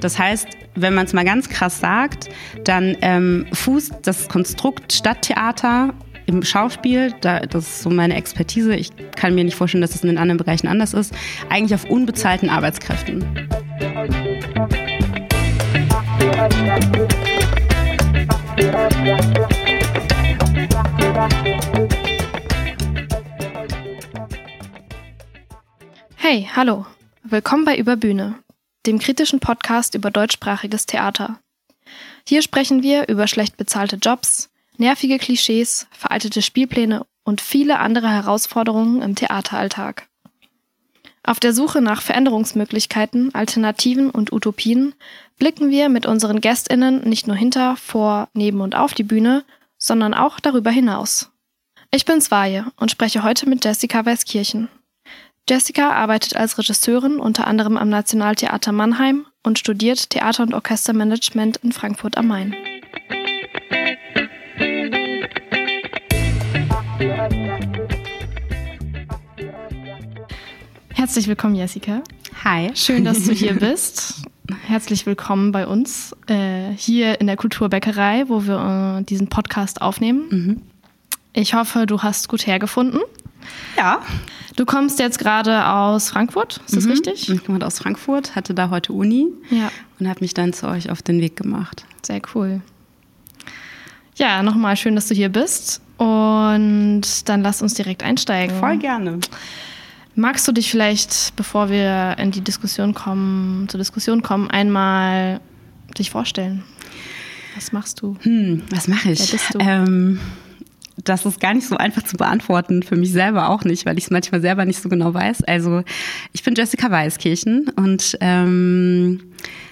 Das heißt, wenn man es mal ganz krass sagt, dann ähm, fußt das Konstrukt Stadttheater im Schauspiel, da, das ist so meine Expertise, ich kann mir nicht vorstellen, dass es in anderen Bereichen anders ist, eigentlich auf unbezahlten Arbeitskräften. Hey, hallo. Willkommen bei Überbühne, dem kritischen Podcast über deutschsprachiges Theater. Hier sprechen wir über schlecht bezahlte Jobs, nervige Klischees, veraltete Spielpläne und viele andere Herausforderungen im Theateralltag. Auf der Suche nach Veränderungsmöglichkeiten, Alternativen und Utopien blicken wir mit unseren Gästinnen nicht nur hinter, vor, neben und auf die Bühne, sondern auch darüber hinaus. Ich bin Swaje und spreche heute mit Jessica Weiskirchen. Jessica arbeitet als Regisseurin unter anderem am Nationaltheater Mannheim und studiert Theater- und Orchestermanagement in Frankfurt am Main. Herzlich willkommen, Jessica. Hi. Schön, dass du hier bist. Herzlich willkommen bei uns äh, hier in der Kulturbäckerei, wo wir äh, diesen Podcast aufnehmen. Mhm. Ich hoffe, du hast gut hergefunden. Ja. Du kommst jetzt gerade aus Frankfurt, ist das mhm. richtig? Ich komme aus Frankfurt, hatte da heute Uni ja. und habe mich dann zu euch auf den Weg gemacht. Sehr cool. Ja, nochmal schön, dass du hier bist. Und dann lass uns direkt einsteigen. Voll gerne. Magst du dich vielleicht, bevor wir in die Diskussion kommen, zur Diskussion kommen, einmal dich vorstellen? Was machst du? Hm, was mache ich? Wer bist du? Ähm, das ist gar nicht so einfach zu beantworten, für mich selber auch nicht, weil ich es manchmal selber nicht so genau weiß. Also ich bin Jessica Weiskirchen und ähm,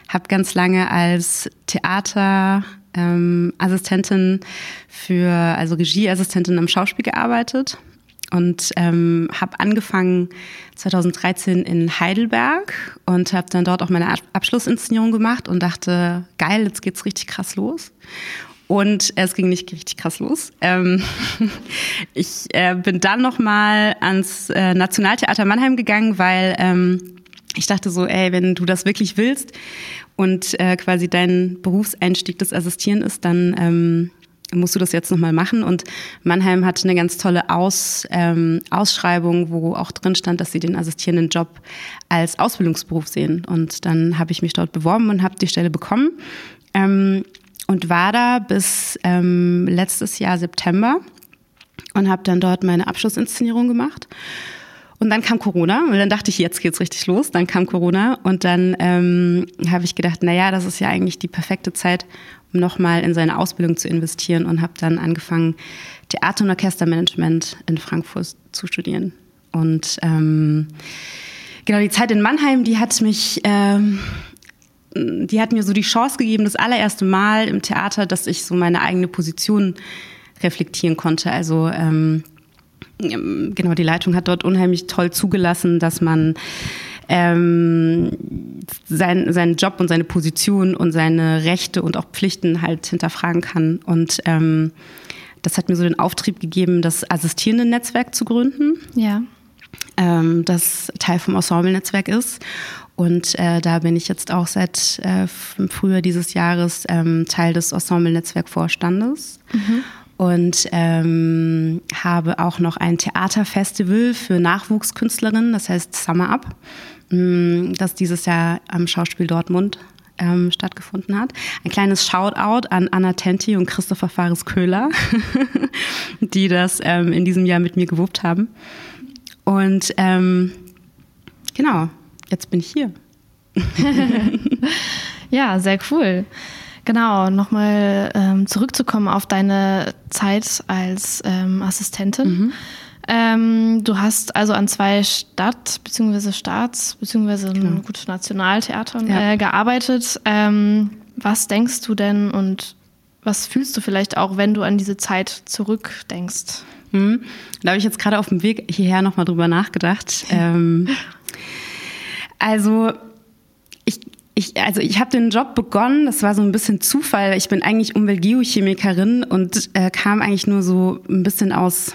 habe ganz lange als Theaterassistentin ähm, für, also Regieassistentin am Schauspiel gearbeitet und ähm, habe angefangen 2013 in Heidelberg und habe dann dort auch meine Abschlussinszenierung gemacht und dachte, geil, jetzt geht's richtig krass los. Und es ging nicht richtig krass los. Ähm, ich äh, bin dann nochmal ans äh, Nationaltheater Mannheim gegangen, weil ähm, ich dachte so, ey, wenn du das wirklich willst und äh, quasi dein Berufseinstieg das Assistieren ist, dann ähm, musst du das jetzt nochmal machen. Und Mannheim hatte eine ganz tolle Aus, ähm, Ausschreibung, wo auch drin stand, dass sie den assistierenden Job als Ausbildungsberuf sehen. Und dann habe ich mich dort beworben und habe die Stelle bekommen. Ähm, und war da bis ähm, letztes Jahr September und habe dann dort meine Abschlussinszenierung gemacht. Und dann kam Corona und dann dachte ich, jetzt geht's richtig los. Dann kam Corona und dann ähm, habe ich gedacht, na ja, das ist ja eigentlich die perfekte Zeit, um nochmal in seine Ausbildung zu investieren und habe dann angefangen, Theater- und Orchestermanagement in Frankfurt zu studieren. Und ähm, genau die Zeit in Mannheim, die hat mich ähm, die hat mir so die Chance gegeben, das allererste Mal im Theater, dass ich so meine eigene Position reflektieren konnte. Also ähm, genau, die Leitung hat dort unheimlich toll zugelassen, dass man ähm, sein, seinen Job und seine Position und seine Rechte und auch Pflichten halt hinterfragen kann. Und ähm, das hat mir so den Auftrieb gegeben, das assistierende Netzwerk zu gründen. Ja. Ähm, das Teil vom Ensemble-Netzwerk ist. Und äh, da bin ich jetzt auch seit äh, Frühjahr dieses Jahres ähm, Teil des Ensemble-Netzwerk-Vorstandes. Mhm. Und ähm, habe auch noch ein Theaterfestival für Nachwuchskünstlerinnen, das heißt Summer Up, mh, das dieses Jahr am Schauspiel Dortmund ähm, stattgefunden hat. Ein kleines Shoutout an Anna Tenti und Christopher Fares Köhler, die das ähm, in diesem Jahr mit mir gewuppt haben. Und ähm, genau, jetzt bin ich hier. ja, sehr cool. Genau, nochmal ähm, zurückzukommen auf deine Zeit als ähm, Assistentin. Mhm. Ähm, du hast also an zwei Stadt- bzw. Staats- bzw. Genau. gut Nationaltheatern ja. äh, gearbeitet. Ähm, was denkst du denn und was fühlst du vielleicht auch, wenn du an diese Zeit zurückdenkst? Mhm. Da habe ich jetzt gerade auf dem Weg hierher nochmal drüber nachgedacht. Ähm, also ich, ich, also ich habe den Job begonnen, das war so ein bisschen Zufall. Ich bin eigentlich Umweltgeochemikerin und äh, kam eigentlich nur so ein bisschen aus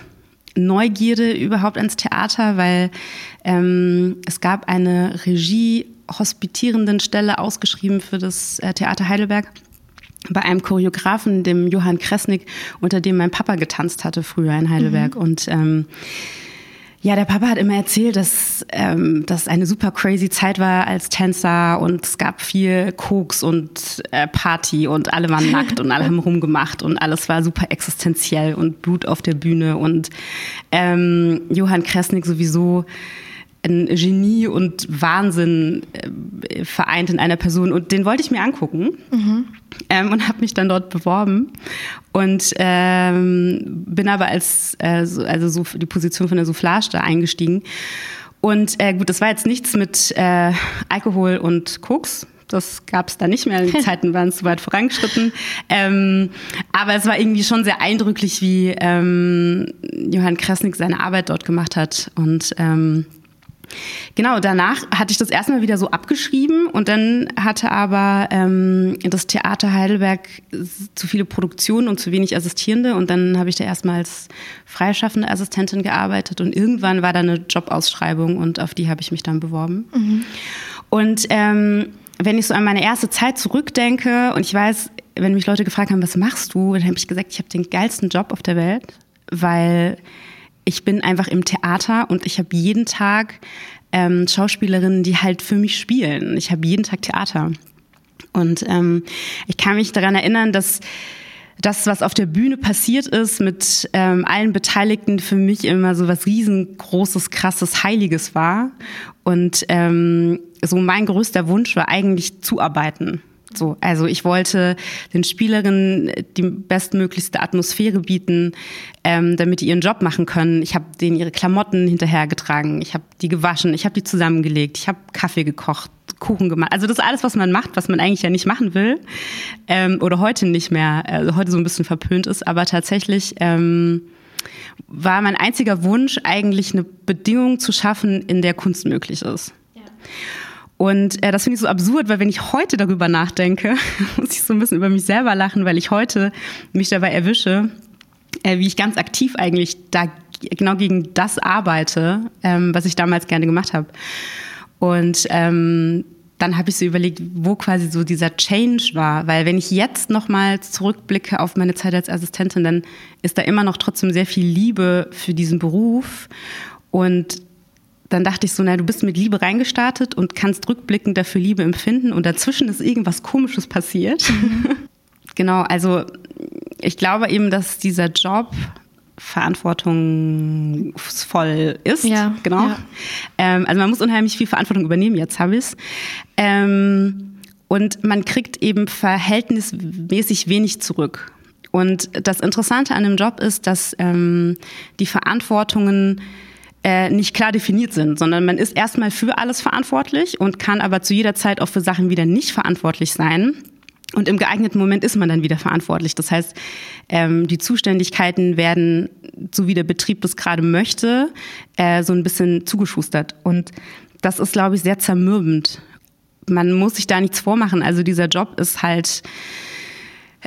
Neugierde überhaupt ans Theater, weil ähm, es gab eine Regie hospitierenden Stelle ausgeschrieben für das äh, Theater Heidelberg bei einem Choreografen, dem Johann Kresnik, unter dem mein Papa getanzt hatte früher in Heidelberg. Mhm. Und ähm, ja, der Papa hat immer erzählt, dass ähm, das eine super crazy Zeit war als Tänzer und es gab viel Koks und äh, Party und alle waren nackt und alle haben rumgemacht und alles war super existenziell und Blut auf der Bühne und ähm, Johann Kresnik sowieso ein Genie und Wahnsinn äh, vereint in einer Person. Und den wollte ich mir angucken mhm. ähm, und habe mich dann dort beworben und ähm, bin aber als äh, so, also so die Position von der Soufflage da eingestiegen. Und äh, gut, das war jetzt nichts mit äh, Alkohol und Koks. Das gab es da nicht mehr. Die Zeiten waren zu weit vorangeschritten. Ähm, aber es war irgendwie schon sehr eindrücklich, wie ähm, Johann Kresnik seine Arbeit dort gemacht hat. Und ähm, Genau, danach hatte ich das erstmal wieder so abgeschrieben und dann hatte aber ähm, das Theater Heidelberg zu viele Produktionen und zu wenig Assistierende und dann habe ich da erstmal als freischaffende Assistentin gearbeitet und irgendwann war da eine Jobausschreibung und auf die habe ich mich dann beworben. Mhm. Und ähm, wenn ich so an meine erste Zeit zurückdenke und ich weiß, wenn mich Leute gefragt haben, was machst du, dann habe ich gesagt, ich habe den geilsten Job auf der Welt, weil ich bin einfach im Theater und ich habe jeden Tag ähm, Schauspielerinnen, die halt für mich spielen. Ich habe jeden Tag Theater. Und ähm, ich kann mich daran erinnern, dass das, was auf der Bühne passiert ist, mit ähm, allen Beteiligten für mich immer so was riesengroßes, krasses, heiliges war. Und ähm, so mein größter Wunsch war eigentlich zuarbeiten. So, also ich wollte den Spielerinnen die bestmöglichste Atmosphäre bieten, ähm, damit die ihren Job machen können. Ich habe denen ihre Klamotten hinterhergetragen, ich habe die gewaschen, ich habe die zusammengelegt, ich habe Kaffee gekocht, Kuchen gemacht. Also das ist alles, was man macht, was man eigentlich ja nicht machen will ähm, oder heute nicht mehr, also heute so ein bisschen verpönt ist, aber tatsächlich ähm, war mein einziger Wunsch eigentlich eine Bedingung zu schaffen, in der Kunst möglich ist. Ja. Und äh, das finde ich so absurd, weil wenn ich heute darüber nachdenke, muss ich so ein bisschen über mich selber lachen, weil ich heute mich dabei erwische, äh, wie ich ganz aktiv eigentlich da genau gegen das arbeite, ähm, was ich damals gerne gemacht habe. Und ähm, dann habe ich so überlegt, wo quasi so dieser Change war, weil wenn ich jetzt nochmal zurückblicke auf meine Zeit als Assistentin, dann ist da immer noch trotzdem sehr viel Liebe für diesen Beruf und dann dachte ich so, na, du bist mit Liebe reingestartet und kannst rückblickend dafür Liebe empfinden und dazwischen ist irgendwas Komisches passiert. Mhm. genau, also ich glaube eben, dass dieser Job verantwortungsvoll ist. Ja, genau. Ja. Ähm, also man muss unheimlich viel Verantwortung übernehmen, jetzt habe ich es. Ähm, und man kriegt eben verhältnismäßig wenig zurück. Und das Interessante an dem Job ist, dass ähm, die Verantwortungen äh, nicht klar definiert sind, sondern man ist erstmal für alles verantwortlich und kann aber zu jeder Zeit auch für Sachen wieder nicht verantwortlich sein. Und im geeigneten Moment ist man dann wieder verantwortlich. Das heißt, ähm, die Zuständigkeiten werden, so wie der Betrieb das gerade möchte, äh, so ein bisschen zugeschustert. Und das ist, glaube ich, sehr zermürbend. Man muss sich da nichts vormachen. Also dieser Job ist halt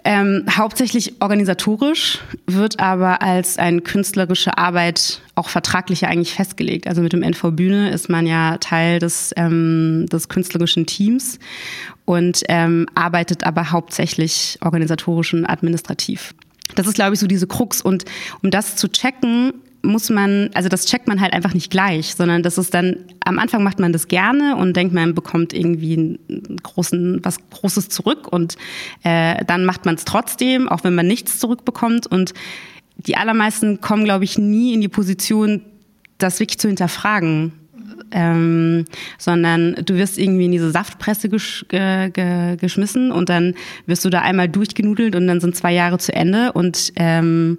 ähm, hauptsächlich organisatorisch, wird aber als eine künstlerische Arbeit auch vertraglich eigentlich festgelegt. Also mit dem NV Bühne ist man ja Teil des, ähm, des künstlerischen Teams und ähm, arbeitet aber hauptsächlich organisatorisch und administrativ. Das ist, glaube ich, so diese Krux. Und um das zu checken, muss man, also das checkt man halt einfach nicht gleich, sondern das ist dann, am Anfang macht man das gerne und denkt, man bekommt irgendwie einen großen, was Großes zurück und äh, dann macht man es trotzdem, auch wenn man nichts zurückbekommt. Und die allermeisten kommen, glaube ich, nie in die Position, das wirklich zu hinterfragen. Ähm, sondern du wirst irgendwie in diese Saftpresse gesch ge ge geschmissen und dann wirst du da einmal durchgenudelt und dann sind zwei Jahre zu Ende und ähm,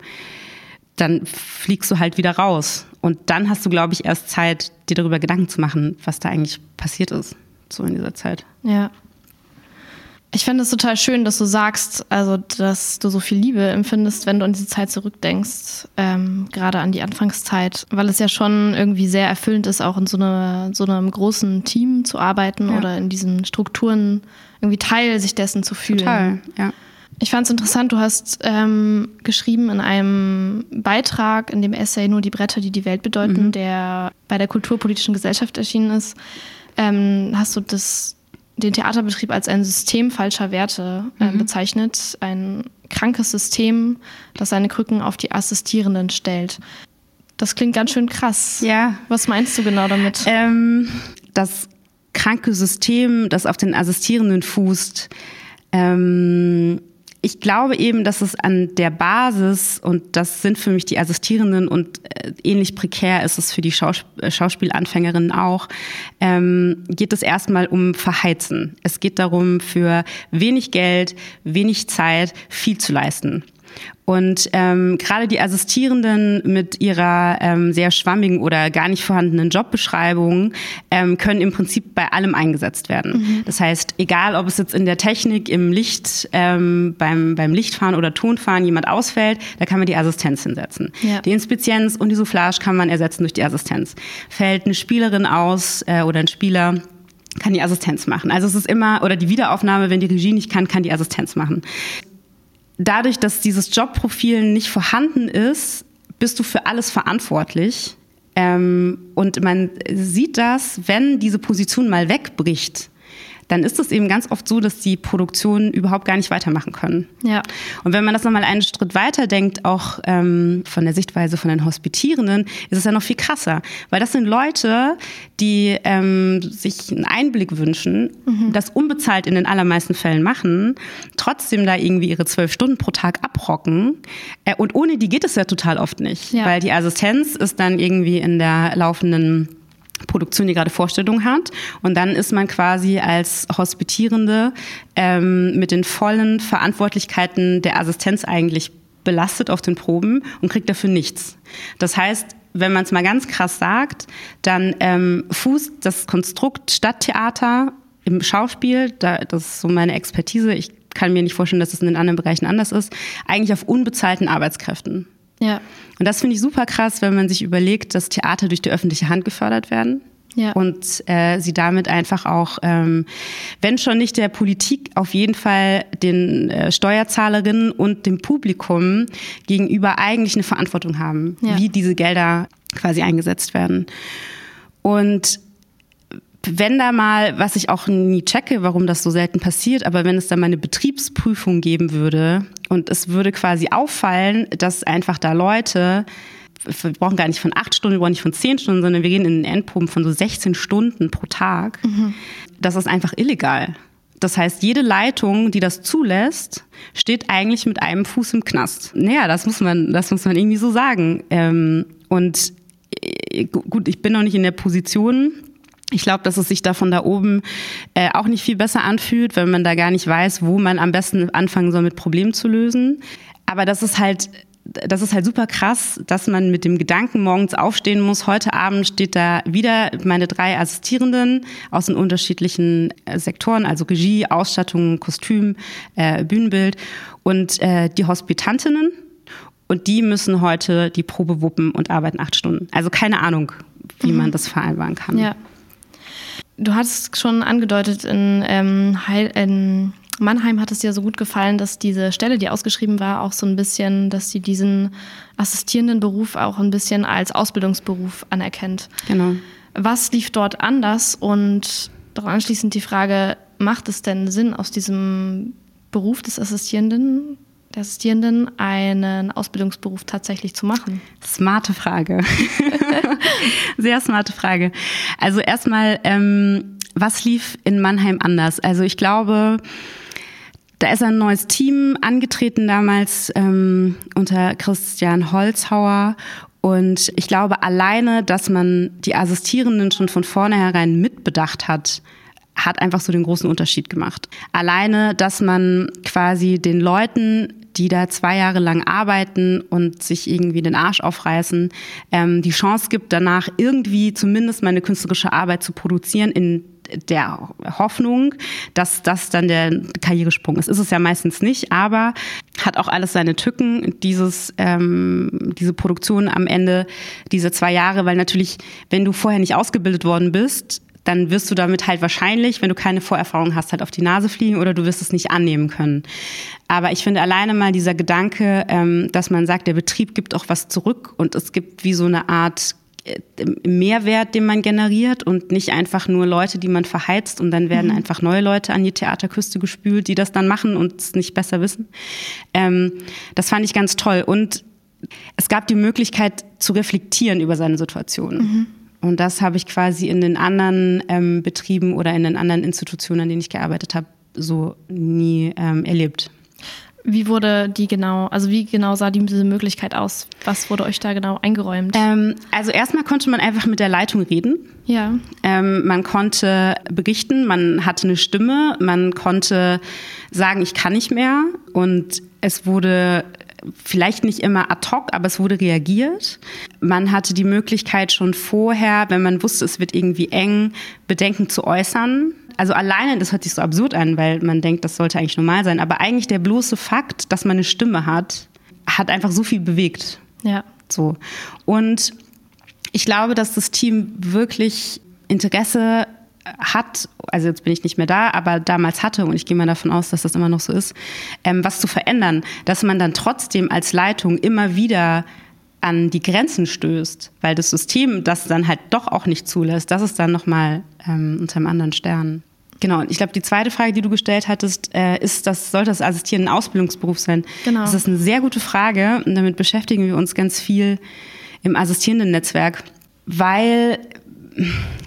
dann fliegst du halt wieder raus. Und dann hast du, glaube ich, erst Zeit, dir darüber Gedanken zu machen, was da eigentlich passiert ist, so in dieser Zeit. Ja. Ich finde es total schön, dass du sagst, also dass du so viel Liebe empfindest, wenn du an diese Zeit zurückdenkst, ähm, gerade an die Anfangszeit, weil es ja schon irgendwie sehr erfüllend ist, auch in so, eine, so einem großen Team zu arbeiten ja. oder in diesen Strukturen irgendwie Teil sich dessen zu fühlen. Total, ja. Ich fand es interessant, du hast ähm, geschrieben in einem Beitrag, in dem Essay Nur die Bretter, die die Welt bedeuten, mhm. der bei der Kulturpolitischen Gesellschaft erschienen ist, ähm, hast du das, den Theaterbetrieb als ein System falscher Werte äh, mhm. bezeichnet. Ein krankes System, das seine Krücken auf die Assistierenden stellt. Das klingt ganz schön krass. Ja. Was meinst du genau damit? Ähm, das kranke System, das auf den Assistierenden fußt, ähm, ich glaube eben, dass es an der Basis, und das sind für mich die Assistierenden und äh, ähnlich prekär ist es für die Schaus äh, Schauspielanfängerinnen auch, ähm, geht es erstmal um Verheizen. Es geht darum, für wenig Geld, wenig Zeit viel zu leisten. Und ähm, gerade die Assistierenden mit ihrer ähm, sehr schwammigen oder gar nicht vorhandenen Jobbeschreibung ähm, können im Prinzip bei allem eingesetzt werden. Mhm. Das heißt, egal ob es jetzt in der Technik, im Licht, ähm, beim, beim Lichtfahren oder Tonfahren jemand ausfällt, da kann man die Assistenz hinsetzen. Ja. Die Inspizienz und die Soufflage kann man ersetzen durch die Assistenz. Fällt eine Spielerin aus äh, oder ein Spieler, kann die Assistenz machen. Also es ist immer, oder die Wiederaufnahme, wenn die Regie nicht kann, kann die Assistenz machen dadurch, dass dieses Jobprofil nicht vorhanden ist, bist du für alles verantwortlich. Ähm, und man sieht das, wenn diese Position mal wegbricht, dann ist es eben ganz oft so, dass die Produktionen überhaupt gar nicht weitermachen können. Ja. Und wenn man das nochmal einen Schritt weiter denkt, auch ähm, von der Sichtweise von den Hospitierenden, ist es ja noch viel krasser. Weil das sind Leute, die ähm, sich einen Einblick wünschen, mhm. das unbezahlt in den allermeisten Fällen machen, trotzdem da irgendwie ihre zwölf Stunden pro Tag abrocken. Äh, und ohne die geht es ja total oft nicht. Ja. Weil die Assistenz ist dann irgendwie in der laufenden Produktion, die gerade Vorstellung hat. Und dann ist man quasi als Hospitierende ähm, mit den vollen Verantwortlichkeiten der Assistenz eigentlich belastet auf den Proben und kriegt dafür nichts. Das heißt, wenn man es mal ganz krass sagt, dann ähm, fußt das Konstrukt Stadttheater im Schauspiel, da, das ist so meine Expertise, ich kann mir nicht vorstellen, dass es in den anderen Bereichen anders ist, eigentlich auf unbezahlten Arbeitskräften. Ja. Und das finde ich super krass, wenn man sich überlegt, dass Theater durch die öffentliche Hand gefördert werden. Ja. Und äh, sie damit einfach auch, ähm, wenn schon nicht der Politik, auf jeden Fall den äh, Steuerzahlerinnen und dem Publikum gegenüber eigentlich eine Verantwortung haben, ja. wie diese Gelder quasi eingesetzt werden. Und wenn da mal, was ich auch nie checke, warum das so selten passiert, aber wenn es da mal eine Betriebsprüfung geben würde und es würde quasi auffallen, dass einfach da Leute, wir brauchen gar nicht von acht Stunden, wir brauchen nicht von zehn Stunden, sondern wir gehen in den Endproben von so 16 Stunden pro Tag, mhm. das ist einfach illegal. Das heißt, jede Leitung, die das zulässt, steht eigentlich mit einem Fuß im Knast. Naja, das muss man, das muss man irgendwie so sagen. Ähm, und äh, gut, ich bin noch nicht in der Position, ich glaube, dass es sich da von da oben äh, auch nicht viel besser anfühlt, wenn man da gar nicht weiß, wo man am besten anfangen soll, mit Problemen zu lösen. Aber das ist halt das ist halt super krass, dass man mit dem Gedanken morgens aufstehen muss. Heute Abend steht da wieder meine drei Assistierenden aus den unterschiedlichen äh, Sektoren, also Regie, Ausstattung, Kostüm, äh, Bühnenbild und äh, die Hospitantinnen. Und die müssen heute die Probe wuppen und arbeiten acht Stunden. Also keine Ahnung, wie mhm. man das vereinbaren kann. Ja. Du hattest schon angedeutet, in, ähm, Heil, in Mannheim hat es dir so gut gefallen, dass diese Stelle, die ausgeschrieben war, auch so ein bisschen, dass sie diesen assistierenden Beruf auch ein bisschen als Ausbildungsberuf anerkennt. Genau. Was lief dort anders? Und anschließend die Frage, macht es denn Sinn, aus diesem Beruf des Assistierenden der Assistierenden einen Ausbildungsberuf tatsächlich zu machen? Smarte Frage. Sehr smarte Frage. Also erstmal, ähm, was lief in Mannheim anders? Also ich glaube, da ist ein neues Team angetreten damals ähm, unter Christian Holzhauer und ich glaube alleine, dass man die Assistierenden schon von vornherein mitbedacht hat, hat einfach so den großen Unterschied gemacht. Alleine, dass man quasi den Leuten, die da zwei Jahre lang arbeiten und sich irgendwie den Arsch aufreißen, ähm, die Chance gibt, danach irgendwie zumindest meine künstlerische Arbeit zu produzieren in der Hoffnung, dass das dann der Karrieresprung ist. Ist es ja meistens nicht, aber hat auch alles seine Tücken, dieses, ähm, diese Produktion am Ende, diese zwei Jahre, weil natürlich, wenn du vorher nicht ausgebildet worden bist, dann wirst du damit halt wahrscheinlich, wenn du keine Vorerfahrung hast, halt auf die Nase fliegen oder du wirst es nicht annehmen können. Aber ich finde alleine mal dieser Gedanke, ähm, dass man sagt, der Betrieb gibt auch was zurück und es gibt wie so eine Art Mehrwert, den man generiert und nicht einfach nur Leute, die man verheizt und dann werden mhm. einfach neue Leute an die Theaterküste gespült, die das dann machen und es nicht besser wissen. Ähm, das fand ich ganz toll und es gab die Möglichkeit zu reflektieren über seine Situation. Mhm. Und das habe ich quasi in den anderen ähm, Betrieben oder in den anderen Institutionen, an denen ich gearbeitet habe, so nie ähm, erlebt. Wie wurde die genau, also wie genau sah diese Möglichkeit aus? Was wurde euch da genau eingeräumt? Ähm, also erstmal konnte man einfach mit der Leitung reden. Ja. Ähm, man konnte berichten, man hatte eine Stimme, man konnte sagen, ich kann nicht mehr. Und es wurde vielleicht nicht immer ad hoc, aber es wurde reagiert. Man hatte die Möglichkeit schon vorher, wenn man wusste, es wird irgendwie eng, Bedenken zu äußern also alleine, das hört sich so absurd an, weil man denkt, das sollte eigentlich normal sein, aber eigentlich der bloße Fakt, dass man eine Stimme hat, hat einfach so viel bewegt. Ja. So. Und ich glaube, dass das Team wirklich Interesse hat, also jetzt bin ich nicht mehr da, aber damals hatte, und ich gehe mal davon aus, dass das immer noch so ist, ähm, was zu verändern, dass man dann trotzdem als Leitung immer wieder an die Grenzen stößt, weil das System das dann halt doch auch nicht zulässt, das ist dann nochmal ähm, unter einem anderen Stern. Genau, und ich glaube, die zweite Frage, die du gestellt hattest, äh, ist, das, sollte das Assistieren ein Ausbildungsberuf sein? Genau. Das ist eine sehr gute Frage und damit beschäftigen wir uns ganz viel im assistierenden Netzwerk, weil,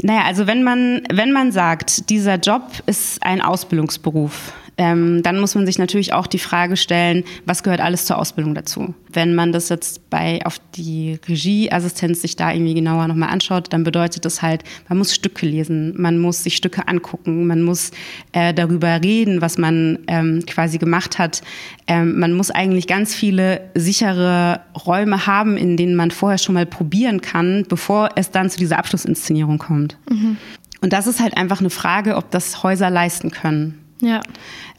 naja, also wenn man, wenn man sagt, dieser Job ist ein Ausbildungsberuf, ähm, dann muss man sich natürlich auch die Frage stellen, was gehört alles zur Ausbildung dazu? Wenn man das jetzt bei auf die Regieassistenz sich da irgendwie genauer nochmal anschaut, dann bedeutet das halt, man muss Stücke lesen, man muss sich Stücke angucken, man muss äh, darüber reden, was man ähm, quasi gemacht hat. Ähm, man muss eigentlich ganz viele sichere Räume haben, in denen man vorher schon mal probieren kann, bevor es dann zu dieser Abschlussinszenierung kommt. Mhm. Und das ist halt einfach eine Frage, ob das Häuser leisten können. Ja.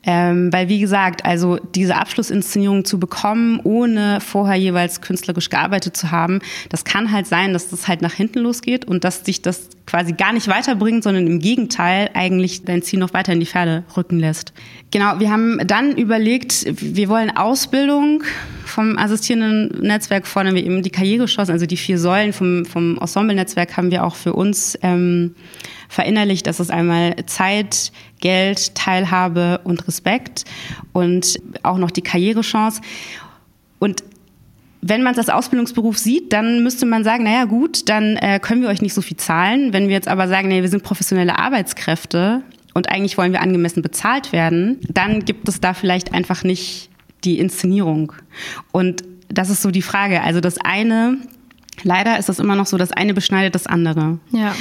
Ähm, weil, wie gesagt, also diese Abschlussinszenierung zu bekommen, ohne vorher jeweils künstlerisch gearbeitet zu haben, das kann halt sein, dass das halt nach hinten losgeht und dass sich das quasi gar nicht weiterbringt, sondern im Gegenteil eigentlich dein Ziel noch weiter in die Pferde rücken lässt. Genau, wir haben dann überlegt, wir wollen Ausbildung vom assistierenden Netzwerk fordern wir eben die Karrierechancen, also die vier Säulen vom, vom Ensemble-Netzwerk haben wir auch für uns ähm, verinnerlicht. Das ist einmal Zeit, Geld, Teilhabe und Respekt und auch noch die Karrierechance. Und wenn man es als Ausbildungsberuf sieht, dann müsste man sagen, naja gut, dann äh, können wir euch nicht so viel zahlen. Wenn wir jetzt aber sagen, nee, wir sind professionelle Arbeitskräfte und eigentlich wollen wir angemessen bezahlt werden, dann gibt es da vielleicht einfach nicht die Inszenierung. Und das ist so die Frage. Also das eine, leider ist das immer noch so, das eine beschneidet das andere. Ja.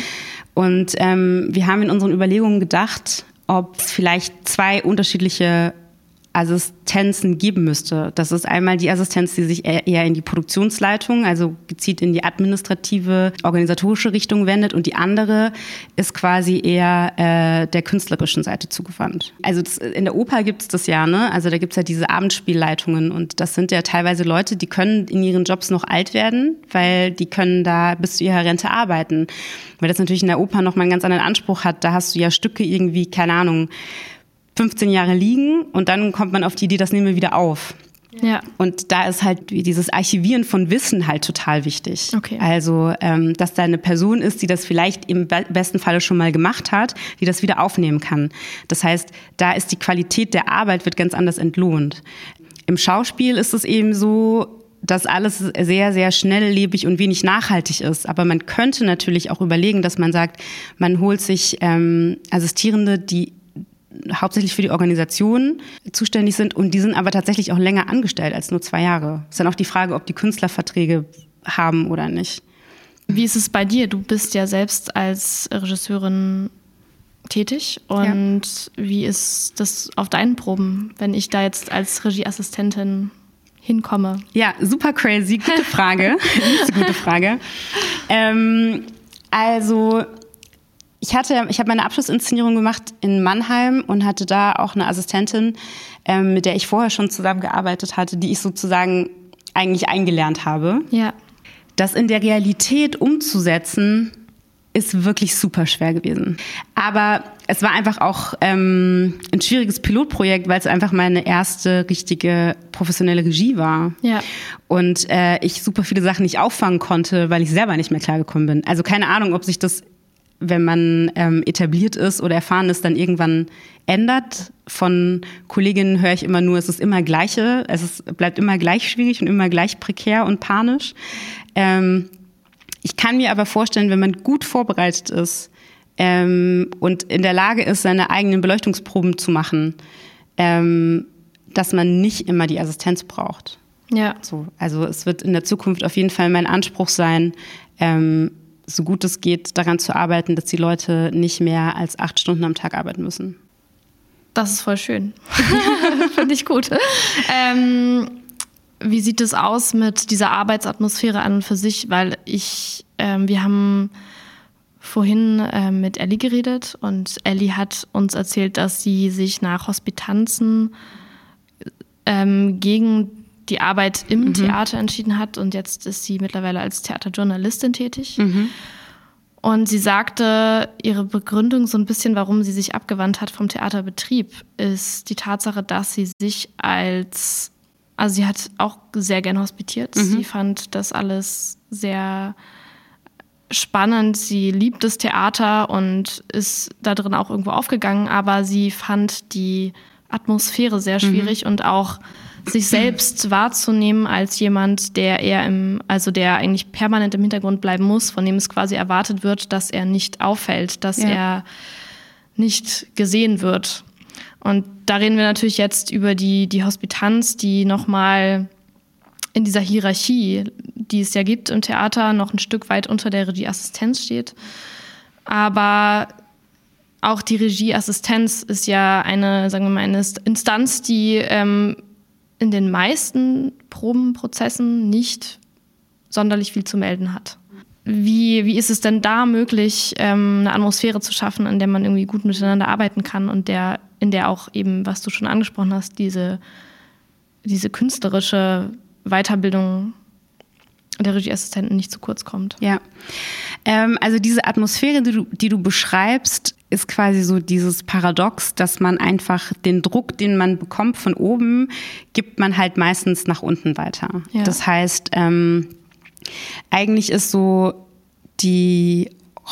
Und ähm, wir haben in unseren Überlegungen gedacht, ob es vielleicht zwei unterschiedliche Assistenzen geben müsste. Das ist einmal die Assistenz, die sich eher in die Produktionsleitung, also gezielt in die administrative, organisatorische Richtung wendet und die andere ist quasi eher äh, der künstlerischen Seite zugewandt. Also das, in der Oper gibt es das ja, ne? Also da gibt es ja diese Abendspielleitungen und das sind ja teilweise Leute, die können in ihren Jobs noch alt werden, weil die können da bis zu ihrer Rente arbeiten. Weil das natürlich in der Oper nochmal einen ganz anderen Anspruch hat. Da hast du ja Stücke irgendwie, keine Ahnung, 15 Jahre liegen und dann kommt man auf die Idee, das nehmen wir wieder auf. Ja. Und da ist halt dieses Archivieren von Wissen halt total wichtig. Okay. Also, ähm, dass da eine Person ist, die das vielleicht im besten Falle schon mal gemacht hat, die das wieder aufnehmen kann. Das heißt, da ist die Qualität der Arbeit wird ganz anders entlohnt. Im Schauspiel ist es eben so, dass alles sehr, sehr schnelllebig und wenig nachhaltig ist. Aber man könnte natürlich auch überlegen, dass man sagt, man holt sich ähm, Assistierende, die hauptsächlich für die Organisation zuständig sind und die sind aber tatsächlich auch länger angestellt als nur zwei Jahre. Ist dann auch die Frage, ob die Künstlerverträge haben oder nicht. Wie ist es bei dir? Du bist ja selbst als Regisseurin tätig und ja. wie ist das auf deinen Proben, wenn ich da jetzt als Regieassistentin hinkomme? Ja, super crazy, gute Frage. gute Frage. Ähm, also ich hatte, ich habe meine Abschlussinszenierung gemacht in Mannheim und hatte da auch eine Assistentin, ähm, mit der ich vorher schon zusammengearbeitet hatte, die ich sozusagen eigentlich eingelernt habe. Ja. Das in der Realität umzusetzen, ist wirklich super schwer gewesen. Aber es war einfach auch ähm, ein schwieriges Pilotprojekt, weil es einfach meine erste richtige professionelle Regie war. Ja. Und äh, ich super viele Sachen nicht auffangen konnte, weil ich selber nicht mehr klargekommen bin. Also keine Ahnung, ob sich das, wenn man ähm, etabliert ist oder erfahren ist, dann irgendwann ändert. Von Kolleginnen höre ich immer nur, es ist immer gleiche, es ist, bleibt immer gleich schwierig und immer gleich prekär und panisch. Ähm, ich kann mir aber vorstellen, wenn man gut vorbereitet ist ähm, und in der Lage ist, seine eigenen Beleuchtungsproben zu machen, ähm, dass man nicht immer die Assistenz braucht. Ja. So, also es wird in der Zukunft auf jeden Fall mein Anspruch sein, ähm, so gut es geht, daran zu arbeiten, dass die Leute nicht mehr als acht Stunden am Tag arbeiten müssen. Das ist voll schön. Finde ich gut. Ähm, wie sieht es aus mit dieser Arbeitsatmosphäre an und für sich? Weil ich, ähm, wir haben vorhin ähm, mit Ellie geredet und Ellie hat uns erzählt, dass sie sich nach Hospitanzen ähm, gegen die Arbeit im mhm. Theater entschieden hat und jetzt ist sie mittlerweile als Theaterjournalistin tätig. Mhm. Und sie sagte, ihre Begründung so ein bisschen, warum sie sich abgewandt hat vom Theaterbetrieb, ist die Tatsache, dass sie sich als also sie hat auch sehr gern hospitiert. Mhm. Sie fand das alles sehr spannend. Sie liebt das Theater und ist da drin auch irgendwo aufgegangen, aber sie fand die Atmosphäre sehr mhm. schwierig mhm. und auch sich selbst wahrzunehmen als jemand, der eher im, also der eigentlich permanent im Hintergrund bleiben muss, von dem es quasi erwartet wird, dass er nicht auffällt, dass ja. er nicht gesehen wird. Und da reden wir natürlich jetzt über die, die Hospitanz, die nochmal in dieser Hierarchie, die es ja gibt im Theater, noch ein Stück weit unter der Regieassistenz steht. Aber auch die Regieassistenz ist ja eine, sagen wir mal, eine Instanz, die ähm, in den meisten Probenprozessen nicht sonderlich viel zu melden hat. Wie, wie ist es denn da möglich, ähm, eine Atmosphäre zu schaffen, in der man irgendwie gut miteinander arbeiten kann und der in der auch eben, was du schon angesprochen hast, diese, diese künstlerische Weiterbildung der Regieassistenten nicht zu kurz kommt. Ja. Ähm, also diese Atmosphäre, die du, die du beschreibst, ist quasi so dieses Paradox, dass man einfach den Druck, den man bekommt von oben, gibt man halt meistens nach unten weiter. Ja. Das heißt, ähm, eigentlich ist so die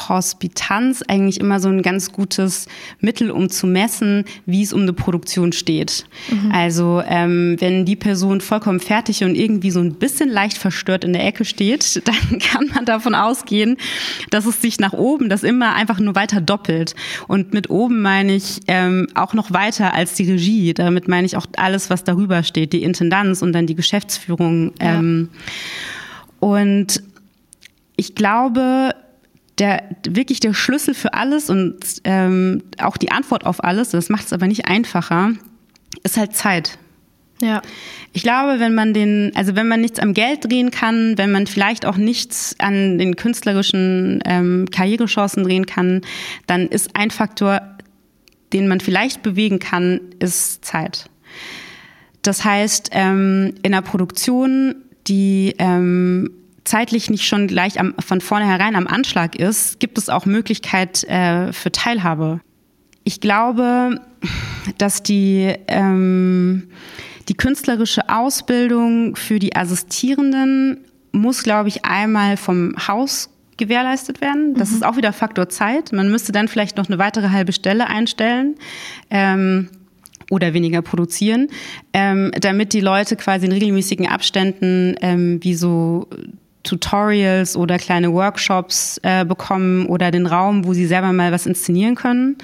Hospitanz eigentlich immer so ein ganz gutes Mittel, um zu messen, wie es um eine Produktion steht. Mhm. Also ähm, wenn die Person vollkommen fertig und irgendwie so ein bisschen leicht verstört in der Ecke steht, dann kann man davon ausgehen, dass es sich nach oben das immer einfach nur weiter doppelt. Und mit oben meine ich ähm, auch noch weiter als die Regie. Damit meine ich auch alles, was darüber steht, die Intendanz und dann die Geschäftsführung. Ähm, ja. Und ich glaube, der wirklich der Schlüssel für alles und ähm, auch die Antwort auf alles, das macht es aber nicht einfacher, ist halt Zeit. Ja. Ich glaube, wenn man den, also wenn man nichts am Geld drehen kann, wenn man vielleicht auch nichts an den künstlerischen ähm, Karrierechancen drehen kann, dann ist ein Faktor, den man vielleicht bewegen kann, ist Zeit. Das heißt, ähm, in der Produktion, die ähm, zeitlich nicht schon gleich am, von vornherein am Anschlag ist, gibt es auch Möglichkeit äh, für Teilhabe. Ich glaube, dass die, ähm, die künstlerische Ausbildung für die Assistierenden muss, glaube ich, einmal vom Haus gewährleistet werden. Das mhm. ist auch wieder Faktor Zeit. Man müsste dann vielleicht noch eine weitere halbe Stelle einstellen. Ähm, oder weniger produzieren, ähm, damit die Leute quasi in regelmäßigen Abständen ähm, wie so Tutorials oder kleine Workshops äh, bekommen oder den Raum, wo sie selber mal was inszenieren können.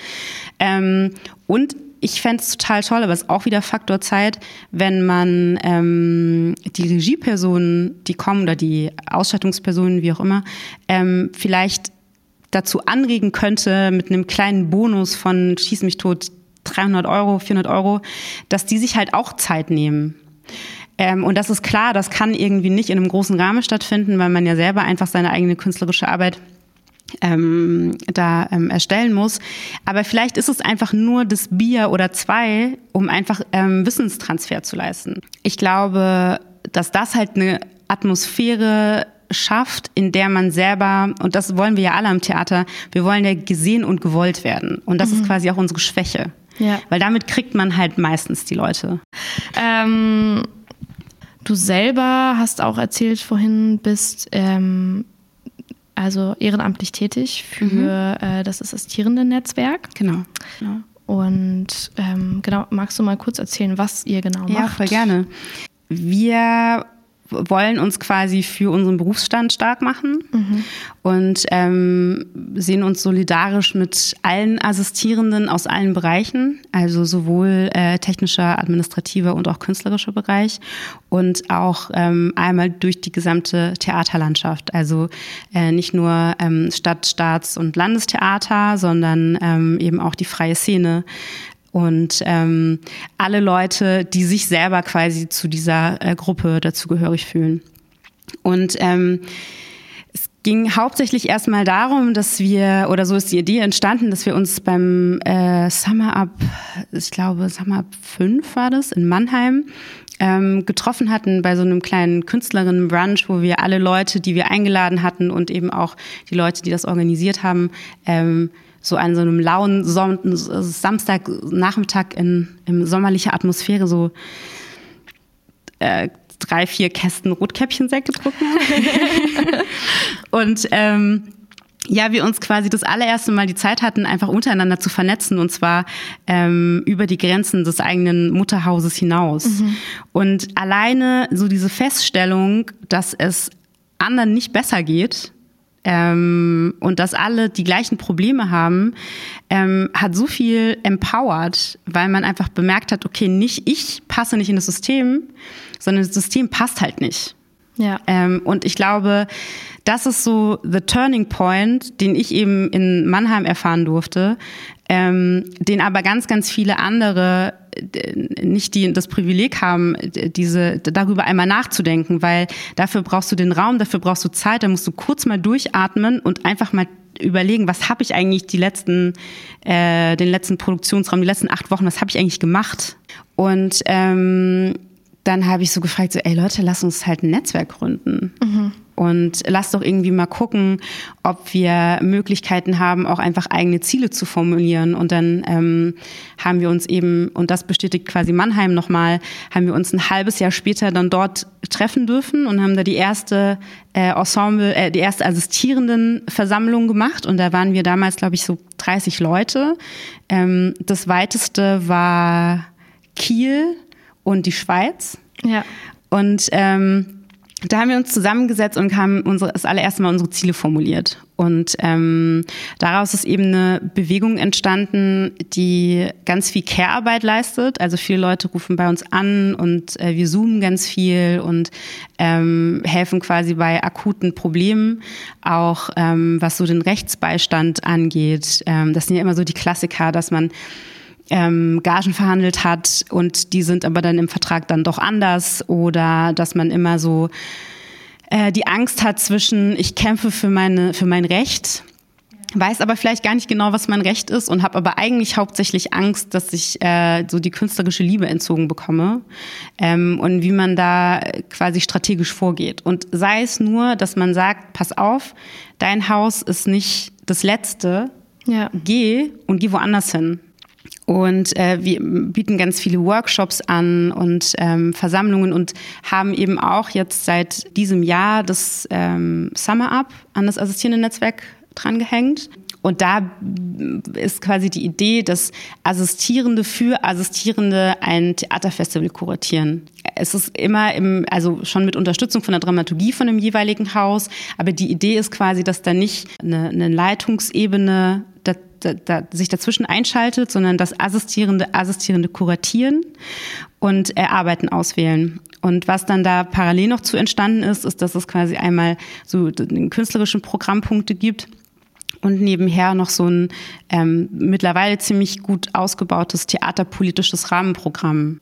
Ähm, und ich fände es total toll, aber es ist auch wieder Faktor Zeit, wenn man ähm, die Regiepersonen, die kommen oder die Ausstattungspersonen, wie auch immer, ähm, vielleicht dazu anregen könnte mit einem kleinen Bonus von Schieß mich tot 300 Euro, 400 Euro, dass die sich halt auch Zeit nehmen. Ähm, und das ist klar, das kann irgendwie nicht in einem großen Rahmen stattfinden, weil man ja selber einfach seine eigene künstlerische Arbeit ähm, da ähm, erstellen muss. Aber vielleicht ist es einfach nur das Bier oder zwei, um einfach ähm, Wissenstransfer zu leisten. Ich glaube, dass das halt eine Atmosphäre schafft, in der man selber, und das wollen wir ja alle am Theater, wir wollen ja gesehen und gewollt werden. Und das mhm. ist quasi auch unsere Schwäche. Ja. Weil damit kriegt man halt meistens die Leute. Ähm, du selber hast auch erzählt vorhin, bist ähm, also ehrenamtlich tätig für mhm. äh, das assistierende Netzwerk. Genau. genau. Und ähm, genau, magst du mal kurz erzählen, was ihr genau macht? Ja, voll gerne. Wir wollen uns quasi für unseren Berufsstand stark machen mhm. und ähm, sehen uns solidarisch mit allen Assistierenden aus allen Bereichen, also sowohl äh, technischer, administrativer und auch künstlerischer Bereich und auch ähm, einmal durch die gesamte Theaterlandschaft, also äh, nicht nur ähm, Stadt-, Staats- und Landestheater, sondern ähm, eben auch die freie Szene, und ähm, alle Leute, die sich selber quasi zu dieser äh, Gruppe dazugehörig fühlen. Und ähm, es ging hauptsächlich erstmal darum, dass wir, oder so ist die Idee entstanden, dass wir uns beim äh, Summer Up, ich glaube Summer Up 5 war das, in Mannheim, ähm, getroffen hatten bei so einem kleinen Künstlerinnen-Brunch, wo wir alle Leute, die wir eingeladen hatten und eben auch die Leute, die das organisiert haben, ähm, so an so einem lauen Son Samstagnachmittag in, in sommerlicher Atmosphäre so äh, drei, vier Kästen Rotkäppchen-Sekt getrunken. und ähm, ja, wir uns quasi das allererste Mal die Zeit hatten, einfach untereinander zu vernetzen und zwar ähm, über die Grenzen des eigenen Mutterhauses hinaus. Mhm. Und alleine so diese Feststellung, dass es anderen nicht besser geht, ähm, und dass alle die gleichen Probleme haben, ähm, hat so viel empowered, weil man einfach bemerkt hat, okay, nicht ich passe nicht in das System, sondern das System passt halt nicht. Ja. Ähm, und ich glaube, das ist so the turning point, den ich eben in Mannheim erfahren durfte, ähm, den aber ganz, ganz viele andere nicht die das Privileg haben, diese darüber einmal nachzudenken, weil dafür brauchst du den Raum, dafür brauchst du Zeit, da musst du kurz mal durchatmen und einfach mal überlegen, was habe ich eigentlich die letzten, äh, den letzten Produktionsraum, die letzten acht Wochen, was habe ich eigentlich gemacht? Und ähm, dann habe ich so gefragt, so, ey Leute, lass uns halt ein Netzwerk gründen. Mhm. Und lass doch irgendwie mal gucken, ob wir Möglichkeiten haben, auch einfach eigene Ziele zu formulieren. Und dann ähm, haben wir uns eben, und das bestätigt quasi Mannheim nochmal, haben wir uns ein halbes Jahr später dann dort treffen dürfen und haben da die erste äh, Ensemble, äh, die erste Assistierendenversammlung gemacht. Und da waren wir damals, glaube ich, so 30 Leute. Ähm, das weiteste war Kiel und die Schweiz. Ja. Und ähm, da haben wir uns zusammengesetzt und haben unsere, das allererste Mal unsere Ziele formuliert. Und ähm, daraus ist eben eine Bewegung entstanden, die ganz viel Care-Arbeit leistet. Also viele Leute rufen bei uns an und äh, wir zoomen ganz viel und ähm, helfen quasi bei akuten Problemen, auch ähm, was so den Rechtsbeistand angeht. Ähm, das sind ja immer so die Klassiker, dass man ähm, Gagen verhandelt hat und die sind aber dann im Vertrag dann doch anders oder dass man immer so äh, die Angst hat zwischen ich kämpfe für meine für mein Recht weiß aber vielleicht gar nicht genau, was mein Recht ist und habe aber eigentlich hauptsächlich Angst, dass ich äh, so die künstlerische Liebe entzogen bekomme ähm, und wie man da quasi strategisch vorgeht. Und sei es nur, dass man sagt, pass auf, dein Haus ist nicht das Letzte, ja. geh und geh woanders hin. Und äh, wir bieten ganz viele Workshops an und ähm, Versammlungen und haben eben auch jetzt seit diesem Jahr das ähm, Summer Up an das assistierende Netzwerk drangehängt. Und da ist quasi die Idee, dass Assistierende für Assistierende ein Theaterfestival kuratieren. Es ist immer im, also schon mit Unterstützung von der Dramaturgie von dem jeweiligen Haus. Aber die Idee ist quasi, dass da nicht eine, eine Leitungsebene da, da, sich dazwischen einschaltet, sondern dass Assistierende Assistierende kuratieren und Arbeiten auswählen. Und was dann da parallel noch zu entstanden ist, ist, dass es quasi einmal so künstlerischen Programmpunkte gibt und nebenher noch so ein ähm, mittlerweile ziemlich gut ausgebautes theaterpolitisches Rahmenprogramm.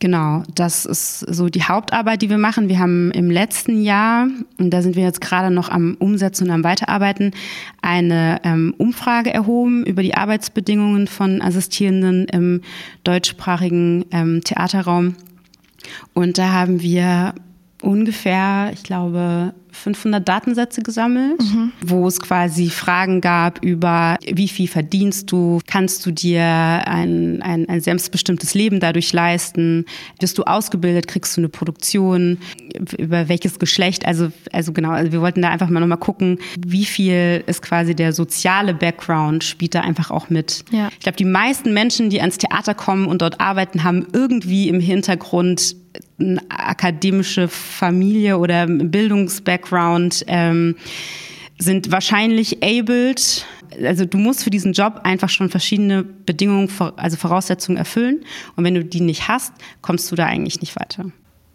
Genau, das ist so die Hauptarbeit, die wir machen. Wir haben im letzten Jahr, und da sind wir jetzt gerade noch am Umsetzen und am Weiterarbeiten, eine ähm, Umfrage erhoben über die Arbeitsbedingungen von Assistierenden im deutschsprachigen ähm, Theaterraum. Und da haben wir ungefähr, ich glaube, 500 Datensätze gesammelt, mhm. wo es quasi Fragen gab über, wie viel verdienst du, kannst du dir ein, ein, ein selbstbestimmtes Leben dadurch leisten, bist du ausgebildet, kriegst du eine Produktion, über welches Geschlecht, also, also genau, also wir wollten da einfach mal nochmal gucken, wie viel ist quasi der soziale Background spielt da einfach auch mit. Ja. Ich glaube, die meisten Menschen, die ans Theater kommen und dort arbeiten, haben irgendwie im Hintergrund akademische Familie oder Bildungsbackground, ähm, sind wahrscheinlich abled. Also du musst für diesen Job einfach schon verschiedene Bedingungen, also Voraussetzungen erfüllen. Und wenn du die nicht hast, kommst du da eigentlich nicht weiter.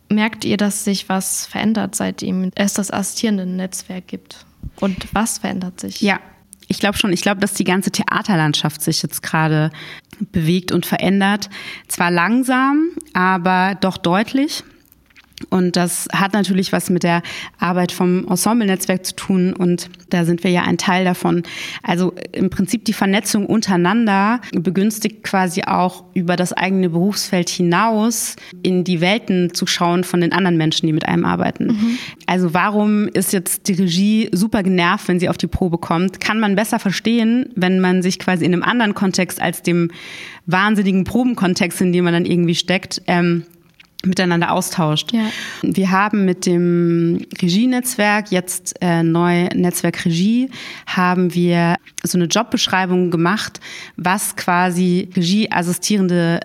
Merkt ihr, dass sich was verändert, seitdem es das assistierende Netzwerk gibt? Und was verändert sich? Ja, ich glaube schon. Ich glaube, dass die ganze Theaterlandschaft sich jetzt gerade bewegt und verändert. Zwar langsam, aber doch deutlich. Und das hat natürlich was mit der Arbeit vom Ensemble-Netzwerk zu tun und da sind wir ja ein Teil davon. Also im Prinzip die Vernetzung untereinander begünstigt quasi auch über das eigene Berufsfeld hinaus in die Welten zu schauen von den anderen Menschen, die mit einem arbeiten. Mhm. Also warum ist jetzt die Regie super genervt, wenn sie auf die Probe kommt? Kann man besser verstehen, wenn man sich quasi in einem anderen Kontext als dem wahnsinnigen Probenkontext, in dem man dann irgendwie steckt, ähm, miteinander austauscht. Ja. Wir haben mit dem Regienetzwerk, jetzt äh, neu Netzwerk Regie, haben wir so eine Jobbeschreibung gemacht, was quasi Regieassistierende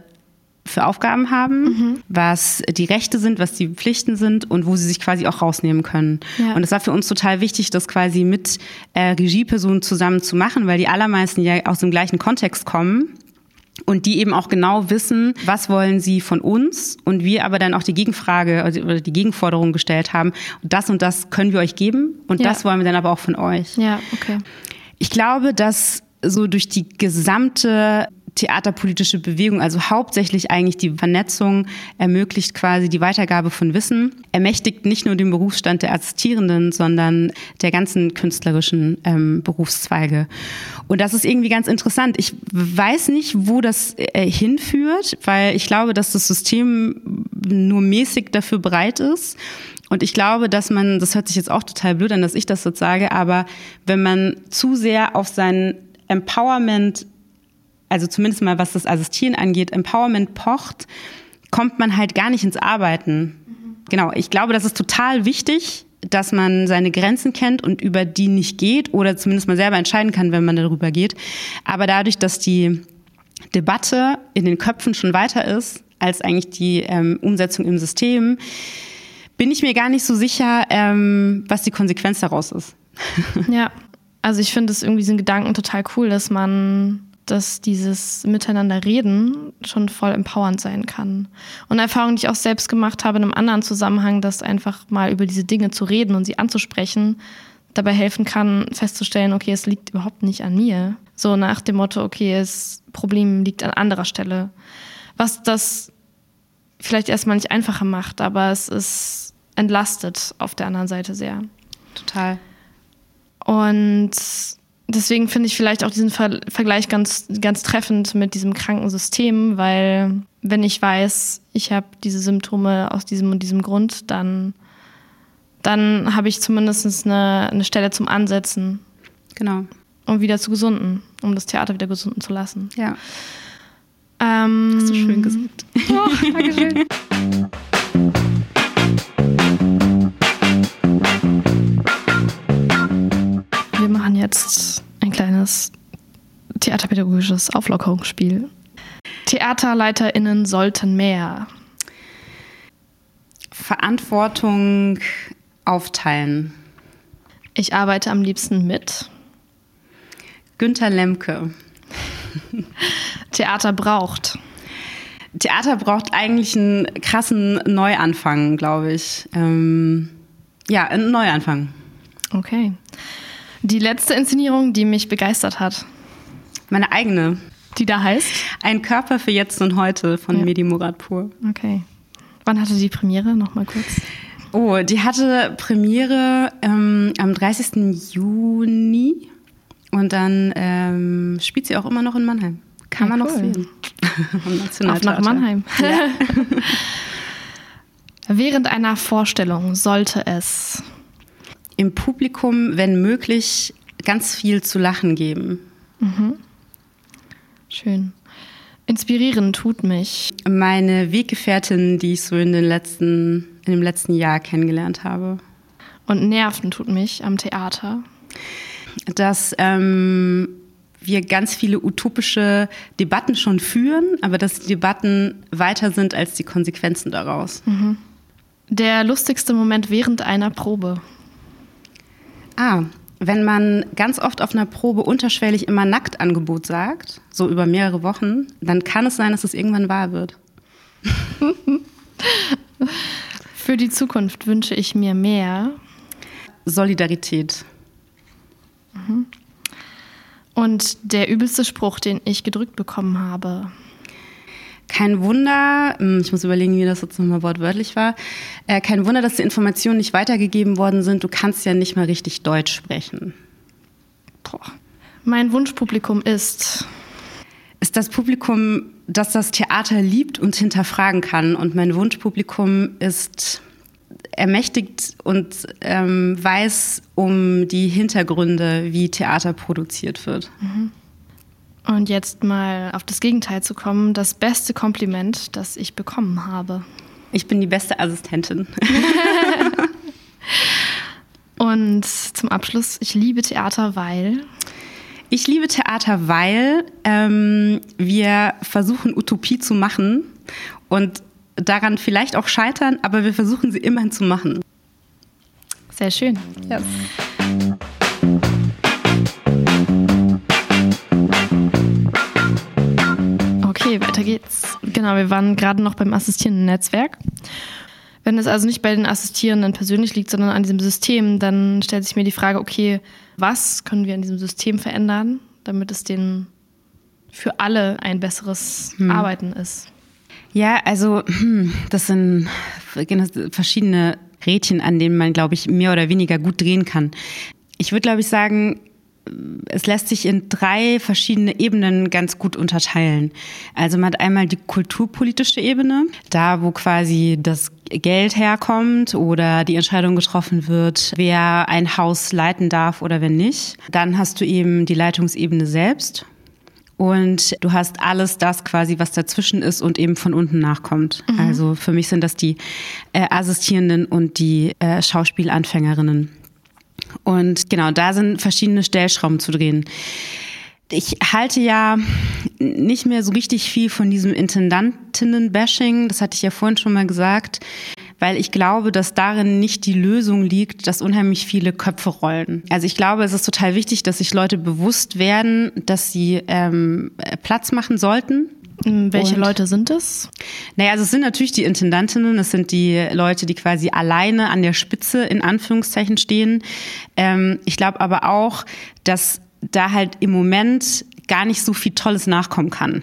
für Aufgaben haben, mhm. was die Rechte sind, was die Pflichten sind und wo sie sich quasi auch rausnehmen können. Ja. Und es war für uns total wichtig, das quasi mit äh, Regiepersonen zusammen zu machen, weil die allermeisten ja aus dem gleichen Kontext kommen und die eben auch genau wissen, was wollen sie von uns und wir aber dann auch die Gegenfrage also, oder die Gegenforderung gestellt haben, das und das können wir euch geben und ja. das wollen wir dann aber auch von euch. Ja, okay. Ich glaube, dass so durch die gesamte theaterpolitische Bewegung, also hauptsächlich eigentlich die Vernetzung, ermöglicht quasi die Weitergabe von Wissen, ermächtigt nicht nur den Berufsstand der Assistierenden, sondern der ganzen künstlerischen ähm, Berufszweige. Und das ist irgendwie ganz interessant. Ich weiß nicht, wo das äh, hinführt, weil ich glaube, dass das System nur mäßig dafür bereit ist. Und ich glaube, dass man, das hört sich jetzt auch total blöd an, dass ich das jetzt sage, aber wenn man zu sehr auf sein Empowerment also zumindest mal was das Assistieren angeht, Empowerment pocht, kommt man halt gar nicht ins Arbeiten. Mhm. Genau, ich glaube, das ist total wichtig, dass man seine Grenzen kennt und über die nicht geht oder zumindest mal selber entscheiden kann, wenn man darüber geht. Aber dadurch, dass die Debatte in den Köpfen schon weiter ist als eigentlich die ähm, Umsetzung im System, bin ich mir gar nicht so sicher, ähm, was die Konsequenz daraus ist. Ja, also ich finde es irgendwie diesen Gedanken total cool, dass man dass dieses Miteinander reden schon voll empowernd sein kann. Und eine Erfahrung, die ich auch selbst gemacht habe in einem anderen Zusammenhang, dass einfach mal über diese Dinge zu reden und sie anzusprechen, dabei helfen kann, festzustellen, okay, es liegt überhaupt nicht an mir. So nach dem Motto, okay, das Problem liegt an anderer Stelle. Was das vielleicht erstmal nicht einfacher macht, aber es ist entlastet auf der anderen Seite sehr. Total. Und deswegen finde ich vielleicht auch diesen Ver Vergleich ganz, ganz treffend mit diesem Krankensystem, weil wenn ich weiß, ich habe diese Symptome aus diesem und diesem Grund, dann, dann habe ich zumindest eine, eine Stelle zum Ansetzen. Genau. Um wieder zu gesunden, um das Theater wieder gesunden zu lassen. Ja. Ähm, Hast du schön gesagt. Oh, Dankeschön. Machen jetzt ein kleines theaterpädagogisches Auflockerungsspiel. TheaterleiterInnen sollten mehr Verantwortung aufteilen. Ich arbeite am liebsten mit Günter Lemke. Theater braucht. Theater braucht eigentlich einen krassen Neuanfang, glaube ich. Ähm, ja, einen Neuanfang. Okay. Die letzte Inszenierung, die mich begeistert hat. Meine eigene. Die da heißt? Ein Körper für jetzt und heute von ja. Medi Muradpur. Okay. Wann hatte die Premiere? Nochmal kurz. Oh, die hatte Premiere ähm, am 30. Juni und dann ähm, spielt sie auch immer noch in Mannheim. Kann ja, man cool. noch sehen. Auf nach Mannheim. Ja. Während einer Vorstellung sollte es im Publikum, wenn möglich, ganz viel zu lachen geben. Mhm. Schön. Inspirieren tut mich. Meine Weggefährtin, die ich so in, den letzten, in dem letzten Jahr kennengelernt habe. Und nerven tut mich am Theater. Dass ähm, wir ganz viele utopische Debatten schon führen, aber dass die Debatten weiter sind als die Konsequenzen daraus. Mhm. Der lustigste Moment während einer Probe. Ah, wenn man ganz oft auf einer Probe unterschwellig immer Nacktangebot sagt, so über mehrere Wochen, dann kann es sein, dass es irgendwann wahr wird. Für die Zukunft wünsche ich mir mehr Solidarität. Mhm. Und der übelste Spruch, den ich gedrückt bekommen habe. Kein Wunder, hm, ich muss überlegen, wie das jetzt nochmal wortwörtlich war. Äh, kein Wunder, dass die Informationen nicht weitergegeben worden sind. Du kannst ja nicht mal richtig Deutsch sprechen. Boah. Mein Wunschpublikum ist. Ist das Publikum, das das Theater liebt und hinterfragen kann. Und mein Wunschpublikum ist ermächtigt und ähm, weiß um die Hintergründe, wie Theater produziert wird. Mhm. Und jetzt mal auf das Gegenteil zu kommen, das beste Kompliment, das ich bekommen habe. Ich bin die beste Assistentin. Und zum Abschluss, ich liebe Theater, weil. Ich liebe Theater, weil ähm, wir versuchen, Utopie zu machen und daran vielleicht auch scheitern, aber wir versuchen sie immerhin zu machen. Sehr schön. Yes. Okay, weiter geht's. Genau, wir waren gerade noch beim assistierenden Netzwerk. Wenn es also nicht bei den Assistierenden persönlich liegt, sondern an diesem System, dann stellt sich mir die Frage, okay, was können wir an diesem System verändern, damit es den für alle ein besseres hm. Arbeiten ist? Ja, also hm, das sind verschiedene Rädchen, an denen man, glaube ich, mehr oder weniger gut drehen kann. Ich würde, glaube ich, sagen, es lässt sich in drei verschiedene Ebenen ganz gut unterteilen. Also man hat einmal die kulturpolitische Ebene, da wo quasi das Geld herkommt oder die Entscheidung getroffen wird, wer ein Haus leiten darf oder wer nicht. Dann hast du eben die Leitungsebene selbst. Und du hast alles das quasi, was dazwischen ist und eben von unten nachkommt. Mhm. Also für mich sind das die äh, Assistierenden und die äh, Schauspielanfängerinnen. Und genau, da sind verschiedene Stellschrauben zu drehen. Ich halte ja nicht mehr so richtig viel von diesem Intendantinnen-Bashing, das hatte ich ja vorhin schon mal gesagt, weil ich glaube, dass darin nicht die Lösung liegt, dass unheimlich viele Köpfe rollen. Also ich glaube, es ist total wichtig, dass sich Leute bewusst werden, dass sie ähm, Platz machen sollten welche und, Leute sind es? Naja, also es sind natürlich die Intendantinnen, es sind die Leute, die quasi alleine an der Spitze in Anführungszeichen stehen. Ähm, ich glaube aber auch, dass da halt im Moment gar nicht so viel Tolles nachkommen kann.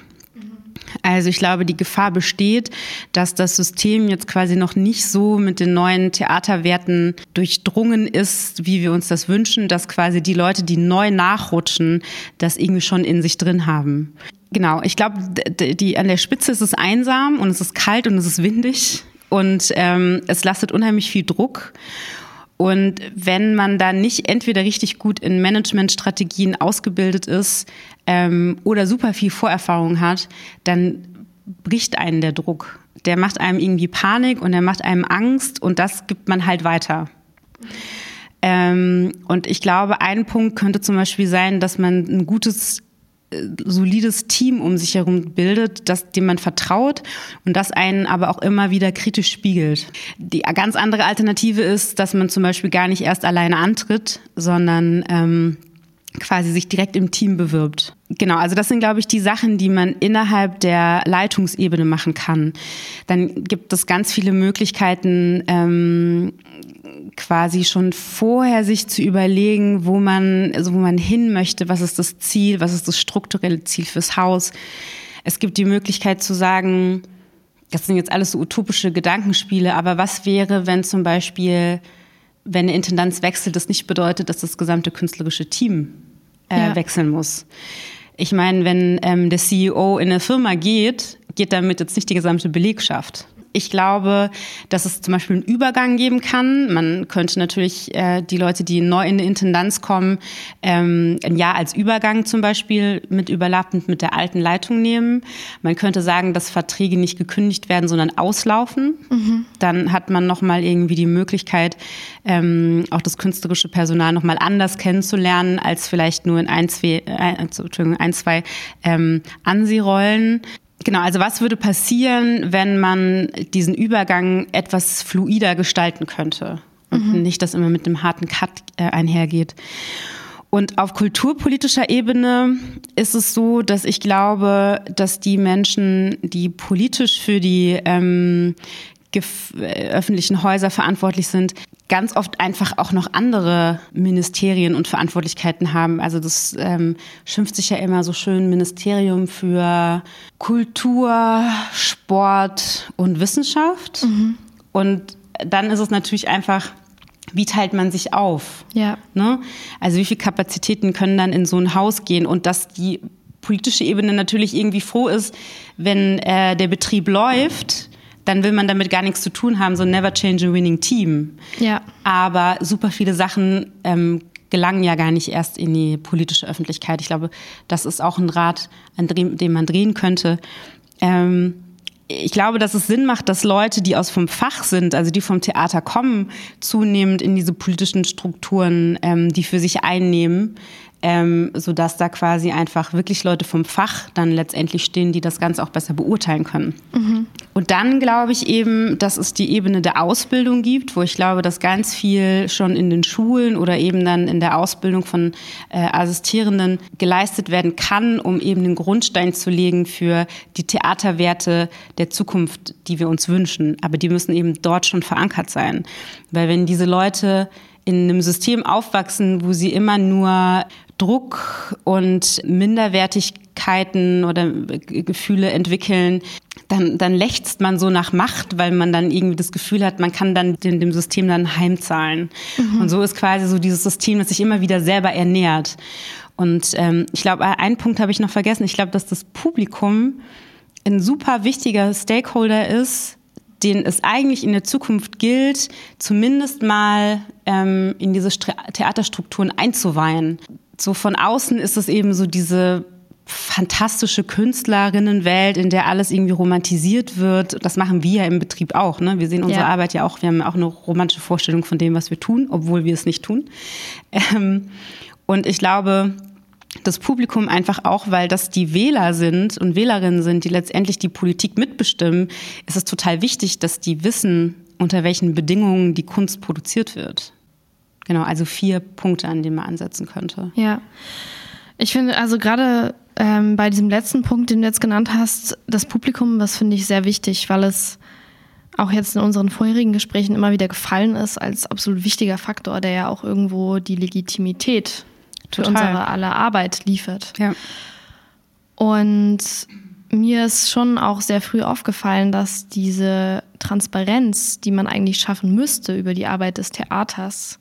Also ich glaube, die Gefahr besteht, dass das System jetzt quasi noch nicht so mit den neuen Theaterwerten durchdrungen ist, wie wir uns das wünschen, dass quasi die Leute, die neu nachrutschen, das irgendwie schon in sich drin haben. Genau, ich glaube, die an der Spitze ist es einsam und es ist kalt und es ist windig und ähm, es lastet unheimlich viel Druck. Und wenn man da nicht entweder richtig gut in Managementstrategien ausgebildet ist ähm, oder super viel Vorerfahrung hat, dann bricht einen der Druck. Der macht einem irgendwie Panik und der macht einem Angst und das gibt man halt weiter. Ähm, und ich glaube, ein Punkt könnte zum Beispiel sein, dass man ein gutes solides Team um sich herum bildet, das, dem man vertraut und das einen aber auch immer wieder kritisch spiegelt. Die ganz andere Alternative ist, dass man zum Beispiel gar nicht erst alleine antritt, sondern ähm, quasi sich direkt im Team bewirbt. Genau, also das sind, glaube ich, die Sachen, die man innerhalb der Leitungsebene machen kann. Dann gibt es ganz viele Möglichkeiten, ähm, quasi schon vorher sich zu überlegen, wo man, also wo man hin möchte, was ist das Ziel, was ist das strukturelle Ziel fürs Haus. Es gibt die Möglichkeit zu sagen, das sind jetzt alles so utopische Gedankenspiele, aber was wäre, wenn zum Beispiel, wenn eine Intendanz wechselt, das nicht bedeutet, dass das gesamte künstlerische Team äh, ja. wechseln muss. Ich meine, wenn ähm, der CEO in eine Firma geht, geht damit jetzt nicht die gesamte Belegschaft. Ich glaube, dass es zum Beispiel einen Übergang geben kann. Man könnte natürlich äh, die Leute, die neu in die Intendanz kommen, ähm, ein Jahr als Übergang zum Beispiel mit überlappend mit der alten Leitung nehmen. Man könnte sagen, dass Verträge nicht gekündigt werden, sondern auslaufen. Mhm. Dann hat man nochmal irgendwie die Möglichkeit, ähm, auch das künstlerische Personal nochmal anders kennenzulernen, als vielleicht nur in ein, zwei, äh, ein, zwei ähm, Ansihrollen. Genau, also was würde passieren, wenn man diesen Übergang etwas fluider gestalten könnte und mhm. nicht, dass immer mit einem harten Cut äh, einhergeht. Und auf kulturpolitischer Ebene ist es so, dass ich glaube, dass die Menschen, die politisch für die ähm, äh, öffentlichen Häuser verantwortlich sind, ganz oft einfach auch noch andere Ministerien und Verantwortlichkeiten haben. Also das ähm, schimpft sich ja immer so schön Ministerium für Kultur, Sport und Wissenschaft. Mhm. Und dann ist es natürlich einfach, wie teilt man sich auf? Ja. Ne? Also wie viele Kapazitäten können dann in so ein Haus gehen und dass die politische Ebene natürlich irgendwie froh ist, wenn äh, der Betrieb läuft dann will man damit gar nichts zu tun haben, so never change a winning team. Ja. Aber super viele Sachen ähm, gelangen ja gar nicht erst in die politische Öffentlichkeit. Ich glaube, das ist auch ein Rad, an dem man drehen könnte. Ähm, ich glaube, dass es Sinn macht, dass Leute, die aus vom Fach sind, also die vom Theater kommen, zunehmend in diese politischen Strukturen, ähm, die für sich einnehmen, ähm, sodass da quasi einfach wirklich Leute vom Fach dann letztendlich stehen, die das Ganze auch besser beurteilen können. Mhm. Und dann glaube ich eben, dass es die Ebene der Ausbildung gibt, wo ich glaube, dass ganz viel schon in den Schulen oder eben dann in der Ausbildung von äh, Assistierenden geleistet werden kann, um eben den Grundstein zu legen für die Theaterwerte der Zukunft, die wir uns wünschen. Aber die müssen eben dort schon verankert sein. Weil wenn diese Leute in einem System aufwachsen, wo sie immer nur Druck und Minderwertigkeiten oder Gefühle entwickeln, dann, dann lechzt man so nach Macht, weil man dann irgendwie das Gefühl hat, man kann dann dem, dem System dann heimzahlen. Mhm. Und so ist quasi so dieses System, das sich immer wieder selber ernährt. Und ähm, ich glaube, einen Punkt habe ich noch vergessen. Ich glaube, dass das Publikum ein super wichtiger Stakeholder ist, den es eigentlich in der Zukunft gilt, zumindest mal ähm, in diese Theaterstrukturen einzuweihen. So von außen ist es eben so diese fantastische Künstlerinnenwelt, in der alles irgendwie romantisiert wird. Das machen wir ja im Betrieb auch. Ne? Wir sehen unsere ja. Arbeit ja auch, wir haben auch eine romantische Vorstellung von dem, was wir tun, obwohl wir es nicht tun. Ähm, und ich glaube, das Publikum einfach auch, weil das die Wähler sind und Wählerinnen sind, die letztendlich die Politik mitbestimmen, ist es total wichtig, dass die wissen, unter welchen Bedingungen die Kunst produziert wird. Genau, also vier Punkte, an denen man ansetzen könnte. Ja. Ich finde, also gerade ähm, bei diesem letzten Punkt, den du jetzt genannt hast, das Publikum, das finde ich sehr wichtig, weil es auch jetzt in unseren vorherigen Gesprächen immer wieder gefallen ist als absolut wichtiger Faktor, der ja auch irgendwo die Legitimität für unsere aller Arbeit liefert. Ja. Und mir ist schon auch sehr früh aufgefallen, dass diese Transparenz, die man eigentlich schaffen müsste über die Arbeit des Theaters,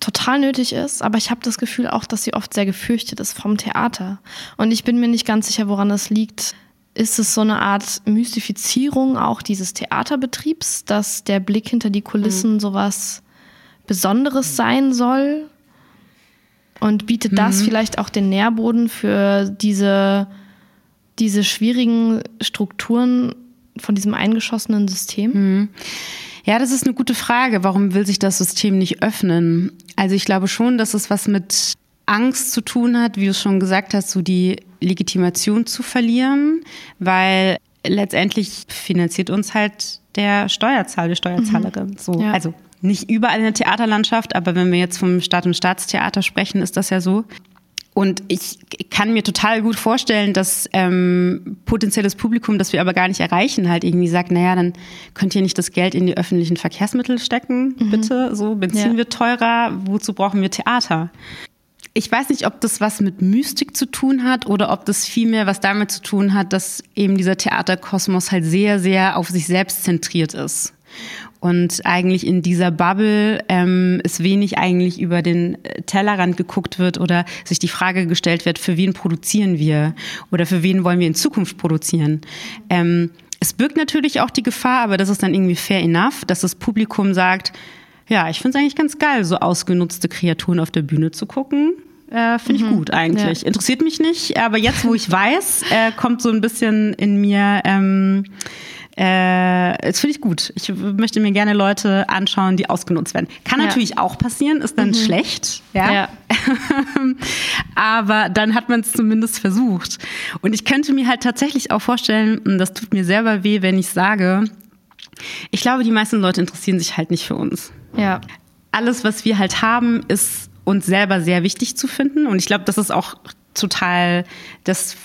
total nötig ist, aber ich habe das Gefühl auch, dass sie oft sehr gefürchtet ist vom Theater. Und ich bin mir nicht ganz sicher, woran das liegt. Ist es so eine Art Mystifizierung auch dieses Theaterbetriebs, dass der Blick hinter die Kulissen mhm. sowas Besonderes sein soll? Und bietet mhm. das vielleicht auch den Nährboden für diese, diese schwierigen Strukturen von diesem eingeschossenen System? Mhm. Ja, das ist eine gute Frage. Warum will sich das System nicht öffnen? Also ich glaube schon, dass es was mit Angst zu tun hat, wie du schon gesagt hast, so die Legitimation zu verlieren, weil letztendlich finanziert uns halt der Steuerzahler, die Steuerzahlerin. Mhm. So, ja. also nicht überall in der Theaterlandschaft, aber wenn wir jetzt vom Staat- und Staatstheater sprechen, ist das ja so. Und ich kann mir total gut vorstellen, dass ähm, potenzielles Publikum, das wir aber gar nicht erreichen, halt irgendwie sagt, naja, dann könnt ihr nicht das Geld in die öffentlichen Verkehrsmittel stecken, mhm. bitte. So, Benzin ja. wird teurer, wozu brauchen wir Theater? Ich weiß nicht, ob das was mit Mystik zu tun hat oder ob das vielmehr was damit zu tun hat, dass eben dieser Theaterkosmos halt sehr, sehr auf sich selbst zentriert ist. Und eigentlich in dieser Bubble ähm, es wenig eigentlich über den Tellerrand geguckt wird oder sich die Frage gestellt wird, für wen produzieren wir oder für wen wollen wir in Zukunft produzieren. Ähm, es birgt natürlich auch die Gefahr, aber das ist dann irgendwie fair enough, dass das Publikum sagt, ja, ich finde es eigentlich ganz geil, so ausgenutzte Kreaturen auf der Bühne zu gucken. Äh, Finde ich mhm. gut eigentlich. Ja. Interessiert mich nicht, aber jetzt, wo ich weiß, äh, kommt so ein bisschen in mir, ähm, äh, das finde ich gut. Ich möchte mir gerne Leute anschauen, die ausgenutzt werden. Kann ja. natürlich auch passieren, ist dann mhm. schlecht, ja. ja. Aber dann hat man es zumindest versucht. Und ich könnte mir halt tatsächlich auch vorstellen, und das tut mir selber weh, wenn ich sage, ich glaube, die meisten Leute interessieren sich halt nicht für uns. Ja. Alles, was wir halt haben, ist uns selber sehr wichtig zu finden. Und ich glaube, das ist auch total das,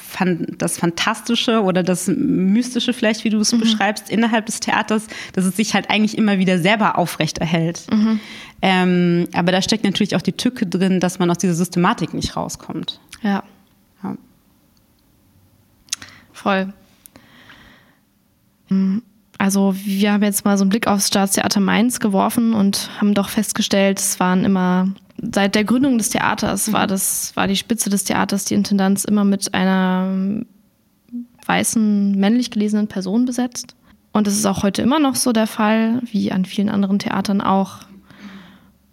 das Fantastische oder das Mystische vielleicht, wie du es mhm. beschreibst, innerhalb des Theaters, dass es sich halt eigentlich immer wieder selber aufrechterhält. Mhm. Ähm, aber da steckt natürlich auch die Tücke drin, dass man aus dieser Systematik nicht rauskommt. Ja. ja. Voll. Also wir haben jetzt mal so einen Blick aufs Staatstheater Mainz geworfen und haben doch festgestellt, es waren immer seit der Gründung des Theaters war mhm. das war die Spitze des Theaters die Intendanz immer mit einer weißen männlich gelesenen Person besetzt und das ist auch heute immer noch so der Fall wie an vielen anderen Theatern auch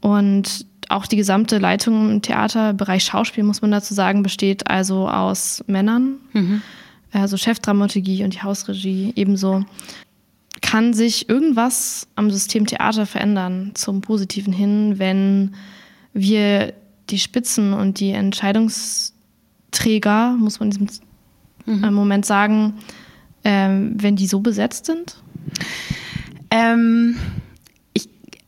und auch die gesamte Leitung im Theaterbereich Schauspiel muss man dazu sagen besteht also aus Männern mhm. also Chefdramaturgie und die Hausregie ebenso kann sich irgendwas am System Theater verändern zum Positiven hin, wenn wir die Spitzen und die Entscheidungsträger, muss man in diesem mhm. Moment sagen, ähm, wenn die so besetzt sind? Ähm,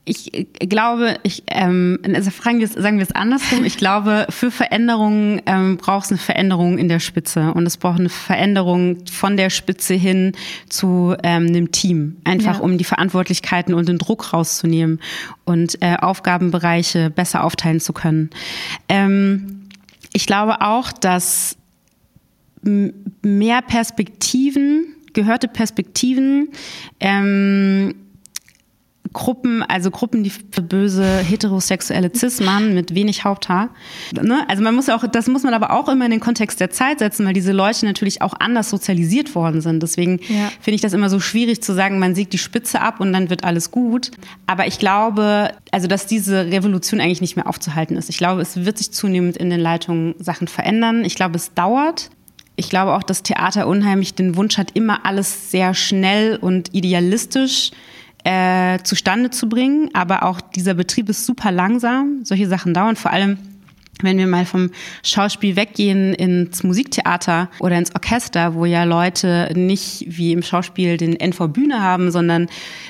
ich glaube, ich, ähm, also fragen wir es, sagen wir es andersrum. Ich glaube, für Veränderungen ähm, braucht es eine Veränderung in der Spitze und es braucht eine Veränderung von der Spitze hin zu ähm, einem Team, einfach ja. um die Verantwortlichkeiten und den Druck rauszunehmen und äh, Aufgabenbereiche besser aufteilen zu können. Ähm, ich glaube auch, dass mehr Perspektiven, gehörte Perspektiven ähm, Gruppen, also Gruppen, die für böse heterosexuelle Cis-Mann mit wenig Haupthaar. Ne? Also man muss auch, das muss man aber auch immer in den Kontext der Zeit setzen, weil diese Leute natürlich auch anders sozialisiert worden sind. Deswegen ja. finde ich das immer so schwierig zu sagen, man siegt die Spitze ab und dann wird alles gut. Aber ich glaube, also dass diese Revolution eigentlich nicht mehr aufzuhalten ist. Ich glaube, es wird sich zunehmend in den Leitungen Sachen verändern. Ich glaube, es dauert. Ich glaube auch, dass Theater unheimlich den Wunsch hat, immer alles sehr schnell und idealistisch äh, zustande zu bringen. Aber auch dieser Betrieb ist super langsam. Solche Sachen dauern vor allem wenn wir mal vom Schauspiel weggehen ins Musiktheater oder ins Orchester, wo ja Leute nicht wie im Schauspiel den NV Bühne haben, sondern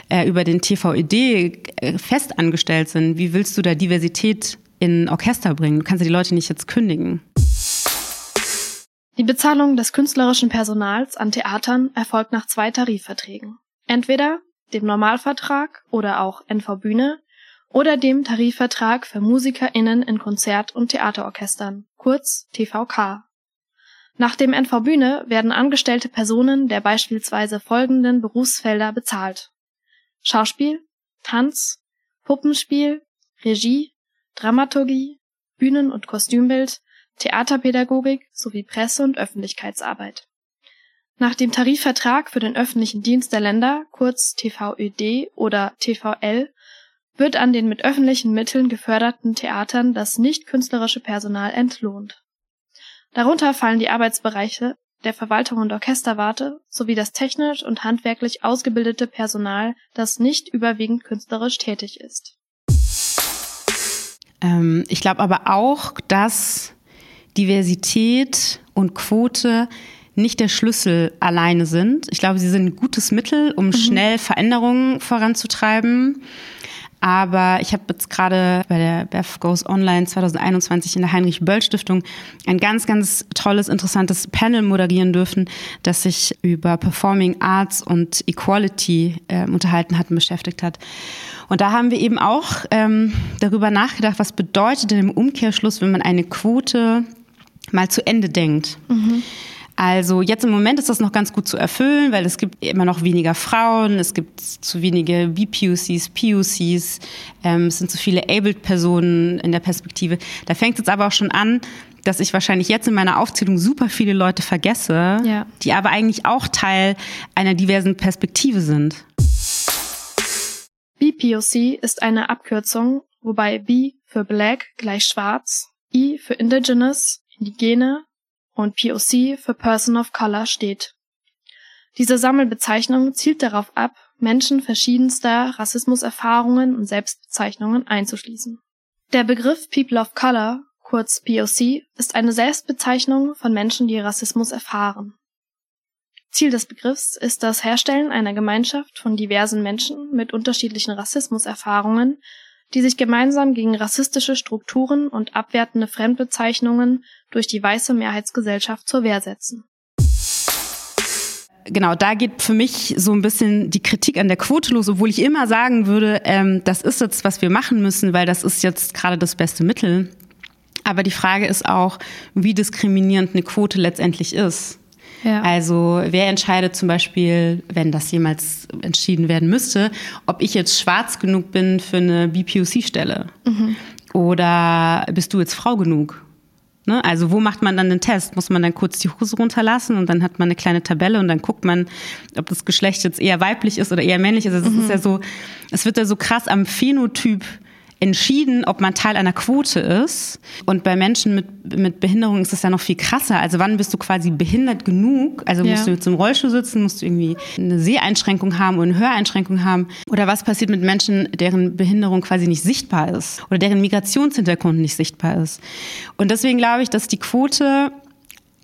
äh, über den TVED äh, fest angestellt sind, wie willst du da Diversität in Orchester bringen? Du kannst ja die Leute nicht jetzt kündigen. Die Bezahlung des künstlerischen Personals an Theatern erfolgt nach zwei Tarifverträgen. Entweder dem Normalvertrag oder auch NV Bühne oder dem Tarifvertrag für MusikerInnen in Konzert- und Theaterorchestern, kurz TVK. Nach dem NV Bühne werden angestellte Personen der beispielsweise folgenden Berufsfelder bezahlt. Schauspiel, Tanz, Puppenspiel, Regie, Dramaturgie, Bühnen- und Kostümbild, Theaterpädagogik sowie Presse- und Öffentlichkeitsarbeit. Nach dem Tarifvertrag für den öffentlichen Dienst der Länder, kurz TVÖD oder TVL, wird an den mit öffentlichen Mitteln geförderten Theatern das nicht künstlerische Personal entlohnt. Darunter fallen die Arbeitsbereiche der Verwaltung und Orchesterwarte sowie das technisch und handwerklich ausgebildete Personal, das nicht überwiegend künstlerisch tätig ist. Ähm, ich glaube aber auch, dass Diversität und Quote nicht der Schlüssel alleine sind. Ich glaube, sie sind ein gutes Mittel, um mhm. schnell Veränderungen voranzutreiben. Aber ich habe jetzt gerade bei der Beth Goes Online 2021 in der Heinrich-Böll-Stiftung ein ganz, ganz tolles, interessantes Panel moderieren dürfen, das sich über Performing Arts und Equality äh, unterhalten hat und beschäftigt hat. Und da haben wir eben auch ähm, darüber nachgedacht, was bedeutet denn im Umkehrschluss, wenn man eine Quote mal zu Ende denkt. Mhm. Also jetzt im Moment ist das noch ganz gut zu erfüllen, weil es gibt immer noch weniger Frauen, es gibt zu wenige BPUCs, PUCs, ähm, es sind zu viele Abled-Personen in der Perspektive. Da fängt es aber auch schon an, dass ich wahrscheinlich jetzt in meiner Aufzählung super viele Leute vergesse, ja. die aber eigentlich auch Teil einer diversen Perspektive sind. BPOC ist eine Abkürzung, wobei B für Black gleich Schwarz, I für Indigenous, Indigene und POC für Person of Color steht. Diese Sammelbezeichnung zielt darauf ab, Menschen verschiedenster Rassismuserfahrungen und Selbstbezeichnungen einzuschließen. Der Begriff People of Color kurz POC, ist eine Selbstbezeichnung von Menschen, die Rassismus erfahren. Ziel des Begriffs ist das Herstellen einer Gemeinschaft von diversen Menschen mit unterschiedlichen Rassismuserfahrungen, die sich gemeinsam gegen rassistische Strukturen und abwertende Fremdbezeichnungen durch die weiße Mehrheitsgesellschaft zur Wehr setzen. Genau, da geht für mich so ein bisschen die Kritik an der Quote los, obwohl ich immer sagen würde, ähm, das ist jetzt, was wir machen müssen, weil das ist jetzt gerade das beste Mittel. Aber die Frage ist auch, wie diskriminierend eine Quote letztendlich ist. Ja. Also wer entscheidet zum Beispiel, wenn das jemals entschieden werden müsste, ob ich jetzt schwarz genug bin für eine BPOC-Stelle? Mhm. Oder bist du jetzt Frau genug? Ne? Also wo macht man dann den Test? Muss man dann kurz die Hose runterlassen und dann hat man eine kleine Tabelle und dann guckt man, ob das Geschlecht jetzt eher weiblich ist oder eher männlich ist. Also es mhm. ist ja so, es wird ja so krass am Phänotyp entschieden, ob man Teil einer Quote ist. Und bei Menschen mit, mit Behinderung ist das ja noch viel krasser. Also wann bist du quasi behindert genug? Also musst ja. du jetzt im Rollstuhl sitzen, musst du irgendwie eine Seheinschränkung haben oder eine Höreinschränkung haben? Oder was passiert mit Menschen, deren Behinderung quasi nicht sichtbar ist oder deren Migrationshintergrund nicht sichtbar ist? Und deswegen glaube ich, dass die Quote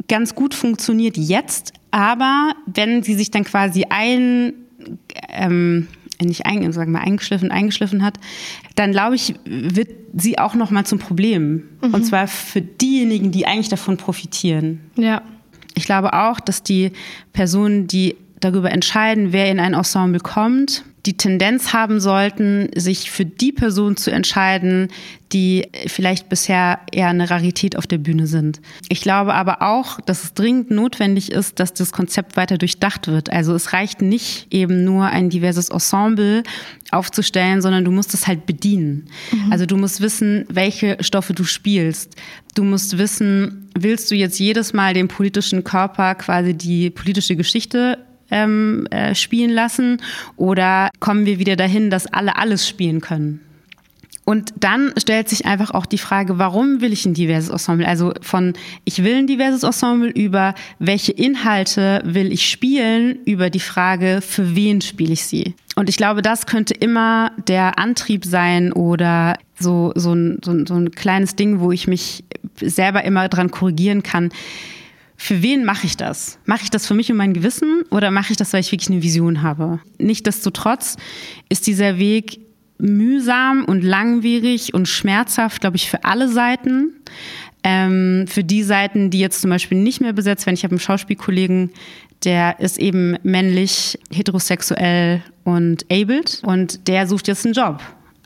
ganz gut funktioniert jetzt, aber wenn sie sich dann quasi ein ähm, nicht ein, sagen wir, eingeschliffen, eingeschliffen hat, dann glaube ich, wird sie auch noch mal zum Problem. Mhm. Und zwar für diejenigen, die eigentlich davon profitieren. Ja. Ich glaube auch, dass die Personen, die darüber entscheiden, wer in ein Ensemble kommt, die Tendenz haben sollten, sich für die Person zu entscheiden, die vielleicht bisher eher eine Rarität auf der Bühne sind. Ich glaube aber auch, dass es dringend notwendig ist, dass das Konzept weiter durchdacht wird. Also es reicht nicht eben nur ein diverses Ensemble aufzustellen, sondern du musst es halt bedienen. Mhm. Also du musst wissen, welche Stoffe du spielst. Du musst wissen, willst du jetzt jedes Mal dem politischen Körper quasi die politische Geschichte ähm, äh, spielen lassen? Oder kommen wir wieder dahin, dass alle alles spielen können? Und dann stellt sich einfach auch die Frage, warum will ich ein diverses Ensemble? Also von ich will ein diverses Ensemble über welche Inhalte will ich spielen, über die Frage, für wen spiele ich sie? Und ich glaube, das könnte immer der Antrieb sein oder so, so, ein, so, ein, so ein kleines Ding, wo ich mich selber immer dran korrigieren kann für wen mache ich das? Mache ich das für mich und mein Gewissen oder mache ich das, weil ich wirklich eine Vision habe? Nichtsdestotrotz ist dieser Weg mühsam und langwierig und schmerzhaft, glaube ich, für alle Seiten. Ähm, für die Seiten, die jetzt zum Beispiel nicht mehr besetzt werden. Ich habe einen Schauspielkollegen, der ist eben männlich, heterosexuell und abled und der sucht jetzt einen Job,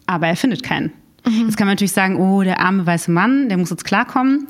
aber er findet keinen. Mhm. Jetzt kann man natürlich sagen, oh, der arme weiße Mann, der muss jetzt klarkommen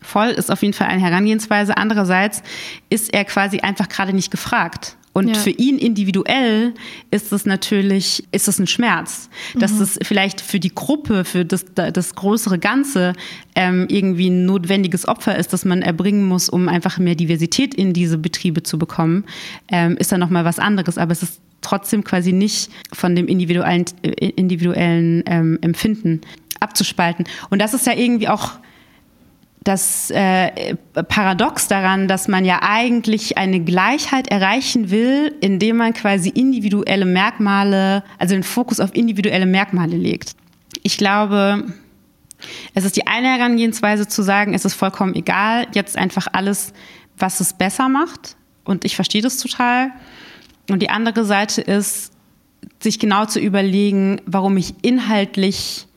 voll ist auf jeden Fall eine Herangehensweise. Andererseits ist er quasi einfach gerade nicht gefragt. Und ja. für ihn individuell ist es natürlich, ist es ein Schmerz, dass mhm. es vielleicht für die Gruppe, für das, das größere Ganze ähm, irgendwie ein notwendiges Opfer ist, das man erbringen muss, um einfach mehr Diversität in diese Betriebe zu bekommen, ähm, ist dann nochmal was anderes. Aber es ist trotzdem quasi nicht von dem individuellen, äh, individuellen ähm, Empfinden abzuspalten. Und das ist ja irgendwie auch das äh, Paradox daran, dass man ja eigentlich eine Gleichheit erreichen will, indem man quasi individuelle Merkmale, also den Fokus auf individuelle Merkmale legt. Ich glaube, es ist die eine Herangehensweise zu sagen, es ist vollkommen egal, jetzt einfach alles, was es besser macht. Und ich verstehe das total. Und die andere Seite ist, sich genau zu überlegen, warum ich inhaltlich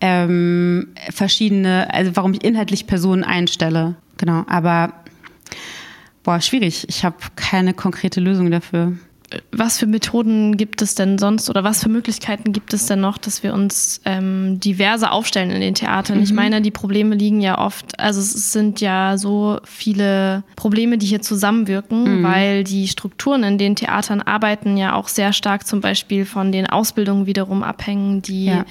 ähm, verschiedene, also warum ich inhaltlich Personen einstelle. Genau, aber boah, schwierig. Ich habe keine konkrete Lösung dafür. was für Methoden gibt es denn sonst oder was für Möglichkeiten gibt es denn noch, dass wir uns ähm, diverse aufstellen in den Theatern? Mhm. Ich meine, die Probleme liegen ja oft, also es sind ja so viele Probleme, die hier zusammenwirken, mhm. weil die Strukturen in den Theatern arbeiten ja auch sehr stark zum Beispiel von den Ausbildungen wiederum abhängen, die ja.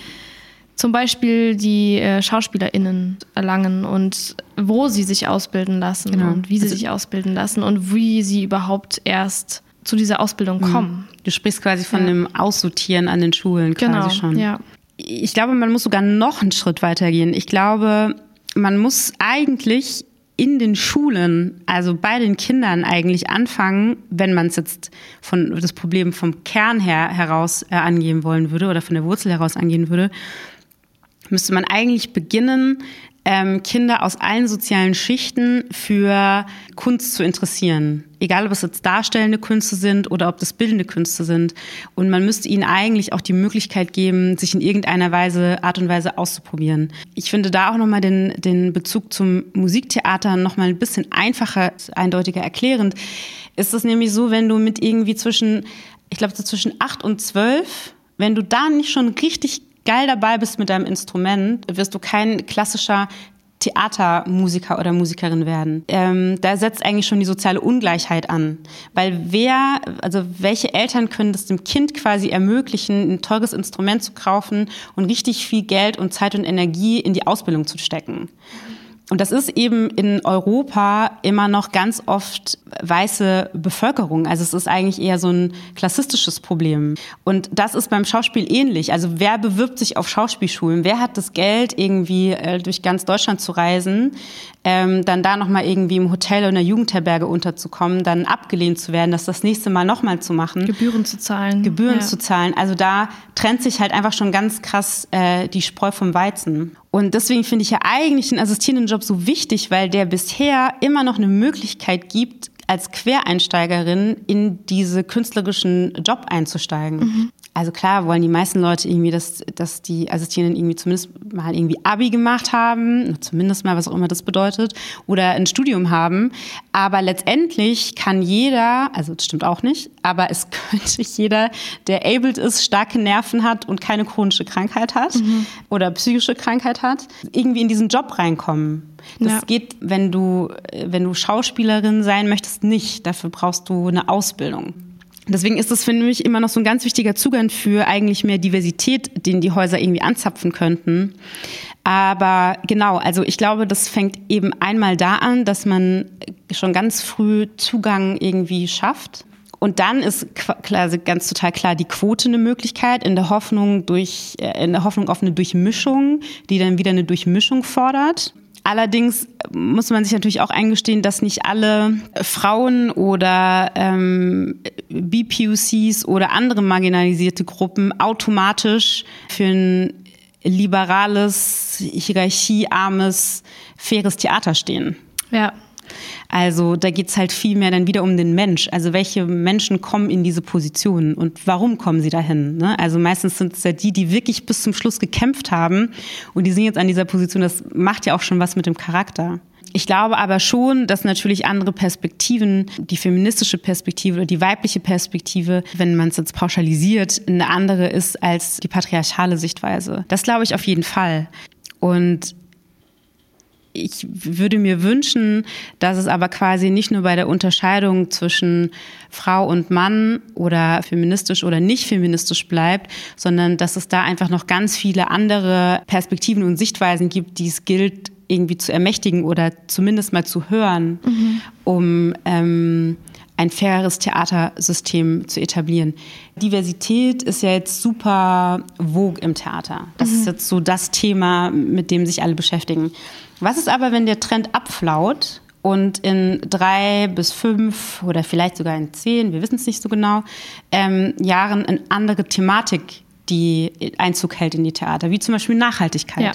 Zum Beispiel die äh, SchauspielerInnen erlangen und wo sie sich ausbilden lassen genau. und wie sie also, sich ausbilden lassen und wie sie überhaupt erst zu dieser Ausbildung mhm. kommen. Du sprichst quasi von ja. dem Aussortieren an den Schulen quasi genau, schon. Ja. Ich glaube, man muss sogar noch einen Schritt weiter gehen. Ich glaube, man muss eigentlich in den Schulen, also bei den Kindern eigentlich anfangen, wenn man es jetzt von das Problem vom Kern her heraus äh, angehen wollen würde oder von der Wurzel heraus angehen würde, müsste man eigentlich beginnen, ähm, Kinder aus allen sozialen Schichten für Kunst zu interessieren. Egal, ob es jetzt darstellende Künste sind oder ob das bildende Künste sind. Und man müsste ihnen eigentlich auch die Möglichkeit geben, sich in irgendeiner Weise, Art und Weise auszuprobieren. Ich finde da auch nochmal den, den Bezug zum Musiktheater nochmal ein bisschen einfacher, eindeutiger erklärend. Ist es nämlich so, wenn du mit irgendwie zwischen, ich glaube, so zwischen acht und zwölf, wenn du da nicht schon richtig geil dabei bist mit deinem Instrument, wirst du kein klassischer Theatermusiker oder Musikerin werden. Ähm, da setzt eigentlich schon die soziale Ungleichheit an. Weil wer, also welche Eltern können das dem Kind quasi ermöglichen, ein teures Instrument zu kaufen und richtig viel Geld und Zeit und Energie in die Ausbildung zu stecken? Und das ist eben in Europa immer noch ganz oft weiße Bevölkerung. Also es ist eigentlich eher so ein klassistisches Problem. Und das ist beim Schauspiel ähnlich. Also wer bewirbt sich auf Schauspielschulen? Wer hat das Geld, irgendwie äh, durch ganz Deutschland zu reisen, ähm, dann da nochmal irgendwie im Hotel oder in der Jugendherberge unterzukommen, dann abgelehnt zu werden, das das nächste Mal nochmal zu machen. Gebühren zu zahlen. Gebühren ja. zu zahlen. Also da trennt sich halt einfach schon ganz krass äh, die Spreu vom Weizen. Und deswegen finde ich ja eigentlich den Assistierendenjob so wichtig, weil der bisher immer noch eine Möglichkeit gibt, als Quereinsteigerin in diese künstlerischen Job einzusteigen. Mhm. Also klar wollen die meisten Leute irgendwie, dass, dass die Assistierenden irgendwie zumindest mal irgendwie Abi gemacht haben, zumindest mal, was auch immer das bedeutet, oder ein Studium haben. Aber letztendlich kann jeder, also das stimmt auch nicht, aber es könnte jeder, der abled ist, starke Nerven hat und keine chronische Krankheit hat mhm. oder psychische Krankheit hat, irgendwie in diesen Job reinkommen. Das ja. geht, wenn du, wenn du Schauspielerin sein möchtest, nicht. Dafür brauchst du eine Ausbildung. Deswegen ist das für mich immer noch so ein ganz wichtiger Zugang für eigentlich mehr Diversität, den die Häuser irgendwie anzapfen könnten. Aber genau, also ich glaube, das fängt eben einmal da an, dass man schon ganz früh Zugang irgendwie schafft. Und dann ist klar, ganz total klar die Quote eine Möglichkeit in der Hoffnung durch, äh, in der Hoffnung auf eine Durchmischung, die dann wieder eine Durchmischung fordert. Allerdings muss man sich natürlich auch eingestehen, dass nicht alle Frauen oder ähm, BPUCs oder andere marginalisierte Gruppen automatisch für ein liberales, hierarchiearmes, faires Theater stehen. Ja. Also da geht's halt viel mehr dann wieder um den Mensch. Also welche Menschen kommen in diese Position und warum kommen sie dahin? Ne? Also meistens sind es ja die, die wirklich bis zum Schluss gekämpft haben und die sind jetzt an dieser Position. Das macht ja auch schon was mit dem Charakter. Ich glaube aber schon, dass natürlich andere Perspektiven, die feministische Perspektive oder die weibliche Perspektive, wenn man es jetzt pauschalisiert, eine andere ist als die patriarchale Sichtweise. Das glaube ich auf jeden Fall. Und ich würde mir wünschen, dass es aber quasi nicht nur bei der Unterscheidung zwischen Frau und Mann oder feministisch oder nicht feministisch bleibt, sondern dass es da einfach noch ganz viele andere Perspektiven und Sichtweisen gibt, die es gilt, irgendwie zu ermächtigen oder zumindest mal zu hören, mhm. um ähm, ein faires Theatersystem zu etablieren. Diversität ist ja jetzt super vogue im Theater. Das mhm. ist jetzt so das Thema, mit dem sich alle beschäftigen. Was ist aber, wenn der Trend abflaut und in drei bis fünf oder vielleicht sogar in zehn, wir wissen es nicht so genau, ähm, Jahren eine andere Thematik die Einzug hält in die Theater, wie zum Beispiel Nachhaltigkeit, ja.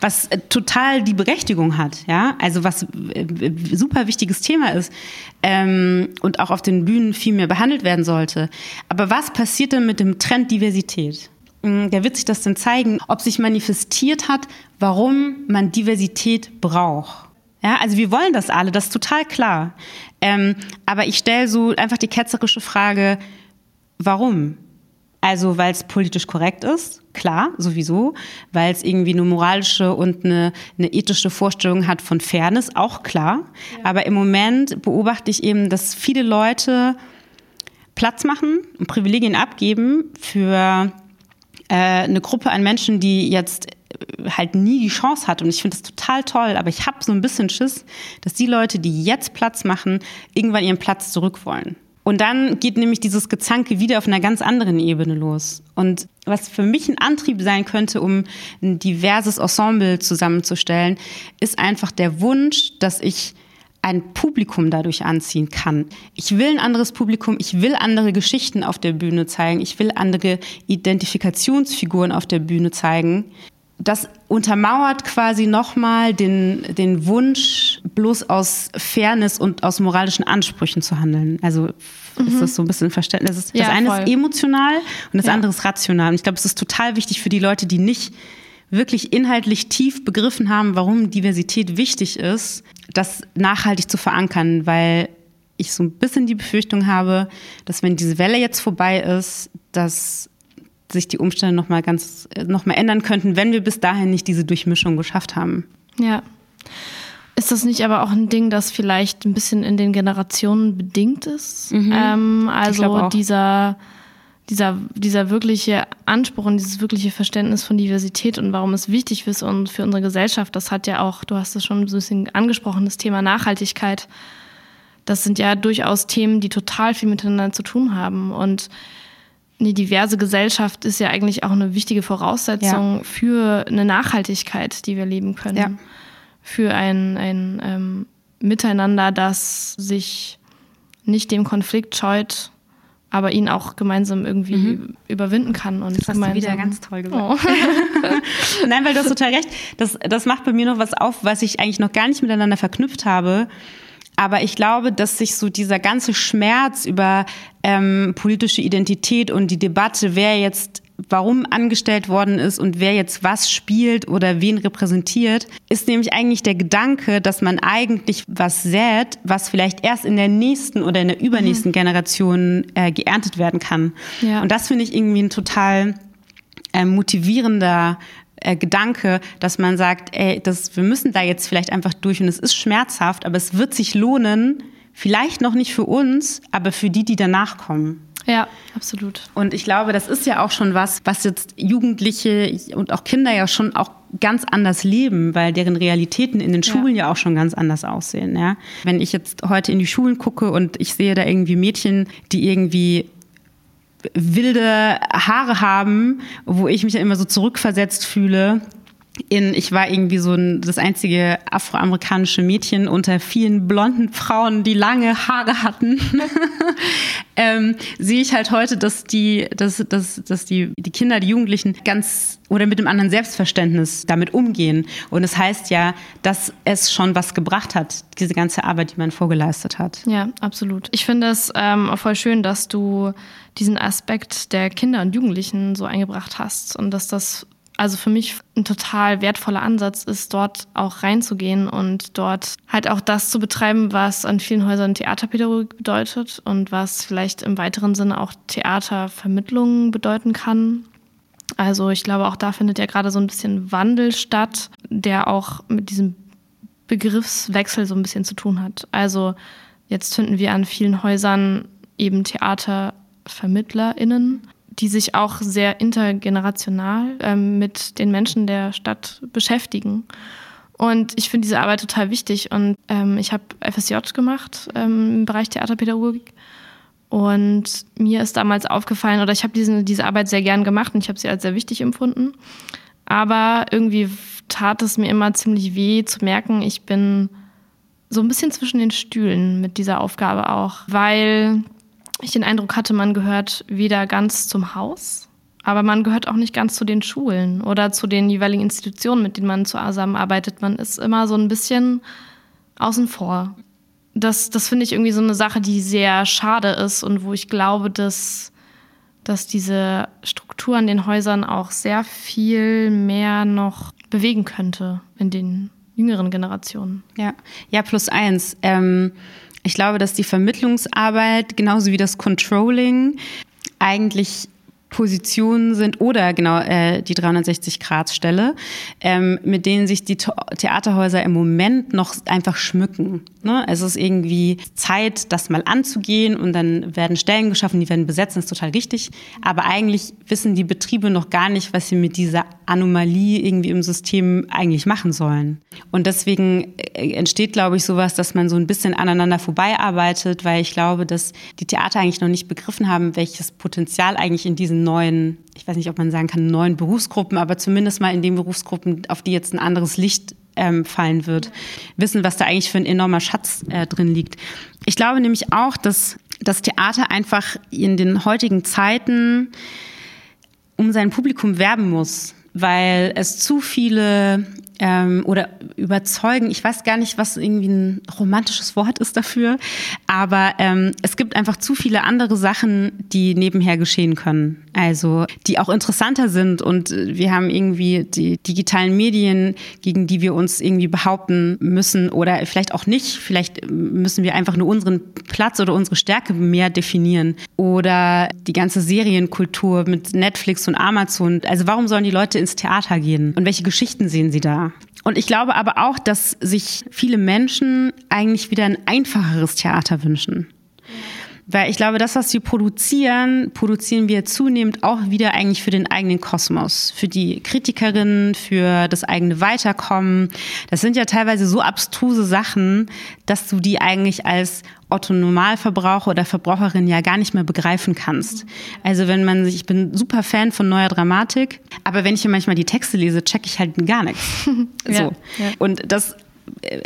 was äh, total die Berechtigung hat, ja, also was äh, super wichtiges Thema ist ähm, und auch auf den Bühnen viel mehr behandelt werden sollte. Aber was passiert denn mit dem Trend Diversität? Hm, da wird sich das dann zeigen, ob sich manifestiert hat, warum man Diversität braucht. Ja, also wir wollen das alle, das ist total klar. Ähm, aber ich stelle so einfach die ketzerische Frage, Warum? Also, weil es politisch korrekt ist, klar, sowieso. Weil es irgendwie eine moralische und eine, eine, ethische Vorstellung hat von Fairness, auch klar. Ja. Aber im Moment beobachte ich eben, dass viele Leute Platz machen und Privilegien abgeben für äh, eine Gruppe an Menschen, die jetzt äh, halt nie die Chance hat. Und ich finde das total toll, aber ich habe so ein bisschen Schiss, dass die Leute, die jetzt Platz machen, irgendwann ihren Platz zurück wollen. Und dann geht nämlich dieses Gezanke wieder auf einer ganz anderen Ebene los. Und was für mich ein Antrieb sein könnte, um ein diverses Ensemble zusammenzustellen, ist einfach der Wunsch, dass ich ein Publikum dadurch anziehen kann. Ich will ein anderes Publikum, ich will andere Geschichten auf der Bühne zeigen, ich will andere Identifikationsfiguren auf der Bühne zeigen. Das untermauert quasi nochmal den, den Wunsch, bloß aus Fairness und aus moralischen Ansprüchen zu handeln. Also mhm. ist das so ein bisschen Verständnis. Das, ja, das eine voll. ist emotional und das ja. andere ist rational. Und ich glaube, es ist total wichtig für die Leute, die nicht wirklich inhaltlich tief begriffen haben, warum Diversität wichtig ist, das nachhaltig zu verankern, weil ich so ein bisschen die Befürchtung habe, dass wenn diese Welle jetzt vorbei ist, dass sich die Umstände noch mal ganz noch mal ändern könnten, wenn wir bis dahin nicht diese Durchmischung geschafft haben. Ja. Ist das nicht aber auch ein Ding, das vielleicht ein bisschen in den Generationen bedingt ist? Mhm. Ähm, also dieser dieser, dieser wirkliche Anspruch und dieses wirkliche Verständnis von Diversität und warum es wichtig ist und für unsere Gesellschaft, das hat ja auch, du hast es schon so ein bisschen angesprochen, das Thema Nachhaltigkeit. Das sind ja durchaus Themen, die total viel miteinander zu tun haben. Und eine diverse Gesellschaft ist ja eigentlich auch eine wichtige Voraussetzung ja. für eine Nachhaltigkeit, die wir leben können. Ja. Für ein, ein ähm, Miteinander, das sich nicht dem Konflikt scheut, aber ihn auch gemeinsam irgendwie mhm. überwinden kann. Und das hast gemeinsam. du wieder ganz toll gesagt. Oh. Nein, weil du hast total recht. Das, das macht bei mir noch was auf, was ich eigentlich noch gar nicht miteinander verknüpft habe. Aber ich glaube, dass sich so dieser ganze Schmerz über ähm, politische Identität und die Debatte, wer jetzt warum angestellt worden ist und wer jetzt was spielt oder wen repräsentiert, ist nämlich eigentlich der Gedanke, dass man eigentlich was sät, was vielleicht erst in der nächsten oder in der übernächsten mhm. Generation äh, geerntet werden kann. Ja. Und das finde ich irgendwie ein total äh, motivierender äh, Gedanke, dass man sagt, ey, das, wir müssen da jetzt vielleicht einfach durch und es ist schmerzhaft, aber es wird sich lohnen, vielleicht noch nicht für uns, aber für die, die danach kommen. Ja, absolut. Und ich glaube, das ist ja auch schon was, was jetzt Jugendliche und auch Kinder ja schon auch ganz anders leben, weil deren Realitäten in den Schulen ja, ja auch schon ganz anders aussehen. Ja? Wenn ich jetzt heute in die Schulen gucke und ich sehe da irgendwie Mädchen, die irgendwie wilde Haare haben, wo ich mich ja immer so zurückversetzt fühle in, ich war irgendwie so ein, das einzige afroamerikanische Mädchen unter vielen blonden Frauen, die lange Haare hatten, ähm, sehe ich halt heute, dass die, dass, dass, dass die, die Kinder, die Jugendlichen ganz oder mit einem anderen Selbstverständnis damit umgehen. Und es das heißt ja, dass es schon was gebracht hat, diese ganze Arbeit, die man vorgeleistet hat. Ja, absolut. Ich finde es ähm, voll schön, dass du diesen Aspekt der Kinder und Jugendlichen so eingebracht hast und dass das also für mich ein total wertvoller Ansatz ist, dort auch reinzugehen und dort halt auch das zu betreiben, was an vielen Häusern Theaterpädagogik bedeutet und was vielleicht im weiteren Sinne auch Theatervermittlung bedeuten kann. Also ich glaube, auch da findet ja gerade so ein bisschen Wandel statt, der auch mit diesem Begriffswechsel so ein bisschen zu tun hat. Also jetzt finden wir an vielen Häusern eben TheatervermittlerInnen die sich auch sehr intergenerational ähm, mit den Menschen der Stadt beschäftigen. Und ich finde diese Arbeit total wichtig. Und ähm, ich habe FSJ gemacht ähm, im Bereich Theaterpädagogik. Und mir ist damals aufgefallen, oder ich habe diese, diese Arbeit sehr gern gemacht und ich habe sie als sehr wichtig empfunden. Aber irgendwie tat es mir immer ziemlich weh zu merken, ich bin so ein bisschen zwischen den Stühlen mit dieser Aufgabe auch, weil ich den Eindruck hatte, man gehört weder ganz zum Haus, aber man gehört auch nicht ganz zu den Schulen oder zu den jeweiligen Institutionen, mit denen man zusammenarbeitet. Man ist immer so ein bisschen außen vor. Das, das finde ich irgendwie so eine Sache, die sehr schade ist und wo ich glaube, dass, dass diese Struktur an den Häusern auch sehr viel mehr noch bewegen könnte in den jüngeren Generationen. Ja, ja plus eins. Ähm ich glaube, dass die Vermittlungsarbeit genauso wie das Controlling eigentlich Positionen sind oder genau äh, die 360-Grad-Stelle, ähm, mit denen sich die Theaterhäuser im Moment noch einfach schmücken. Ne? Es ist irgendwie Zeit, das mal anzugehen und dann werden Stellen geschaffen, die werden besetzt, das ist total richtig. Aber eigentlich wissen die Betriebe noch gar nicht, was sie mit dieser Anomalie irgendwie im System eigentlich machen sollen. Und deswegen äh, entsteht, glaube ich, sowas, dass man so ein bisschen aneinander vorbeiarbeitet, weil ich glaube, dass die Theater eigentlich noch nicht begriffen haben, welches Potenzial eigentlich in diesen neuen, ich weiß nicht, ob man sagen kann, neuen Berufsgruppen, aber zumindest mal in den Berufsgruppen, auf die jetzt ein anderes Licht ähm, fallen wird, wissen, was da eigentlich für ein enormer Schatz äh, drin liegt. Ich glaube nämlich auch, dass das Theater einfach in den heutigen Zeiten um sein Publikum werben muss, weil es zu viele ähm, oder überzeugen. Ich weiß gar nicht, was irgendwie ein romantisches Wort ist dafür, aber ähm, es gibt einfach zu viele andere Sachen, die nebenher geschehen können. Also die auch interessanter sind und wir haben irgendwie die digitalen Medien, gegen die wir uns irgendwie behaupten müssen oder vielleicht auch nicht. Vielleicht müssen wir einfach nur unseren Platz oder unsere Stärke mehr definieren. Oder die ganze Serienkultur mit Netflix und Amazon. Also warum sollen die Leute ins Theater gehen? Und welche Geschichten sehen sie da? Und ich glaube aber auch, dass sich viele Menschen eigentlich wieder ein einfacheres Theater wünschen. Weil ich glaube, das, was wir produzieren, produzieren wir zunehmend auch wieder eigentlich für den eigenen Kosmos, für die Kritikerinnen, für das eigene Weiterkommen. Das sind ja teilweise so abstruse Sachen, dass du die eigentlich als Otto Normalverbraucher oder Verbraucherin ja gar nicht mehr begreifen kannst. Also wenn man sich, ich bin super Fan von neuer Dramatik, aber wenn ich hier manchmal die Texte lese, check ich halt gar nichts. so. Ja, ja. Und das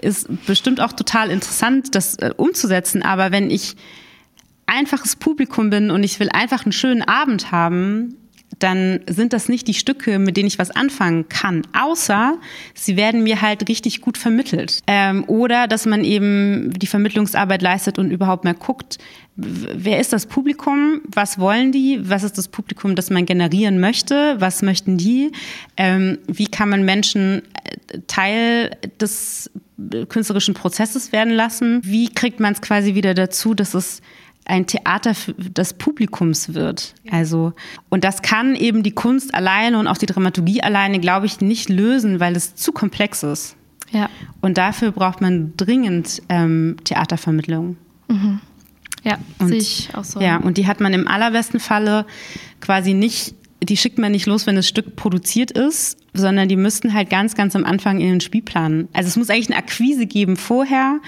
ist bestimmt auch total interessant, das äh, umzusetzen. Aber wenn ich einfaches Publikum bin und ich will einfach einen schönen Abend haben, dann sind das nicht die Stücke, mit denen ich was anfangen kann, außer sie werden mir halt richtig gut vermittelt. Ähm, oder dass man eben die Vermittlungsarbeit leistet und überhaupt mehr guckt, wer ist das Publikum, was wollen die, was ist das Publikum, das man generieren möchte, was möchten die, ähm, wie kann man Menschen äh, Teil des künstlerischen Prozesses werden lassen, wie kriegt man es quasi wieder dazu, dass es ein Theater des Publikums wird. Also, und das kann eben die Kunst alleine und auch die Dramaturgie alleine, glaube ich, nicht lösen, weil es zu komplex ist. Ja. Und dafür braucht man dringend ähm, Theatervermittlung. Mhm. Ja, sehe ich auch so. Ja, und die hat man im allerbesten Falle quasi nicht, die schickt man nicht los, wenn das Stück produziert ist, sondern die müssten halt ganz, ganz am Anfang in den Spielplan. Also es muss eigentlich eine Akquise geben vorher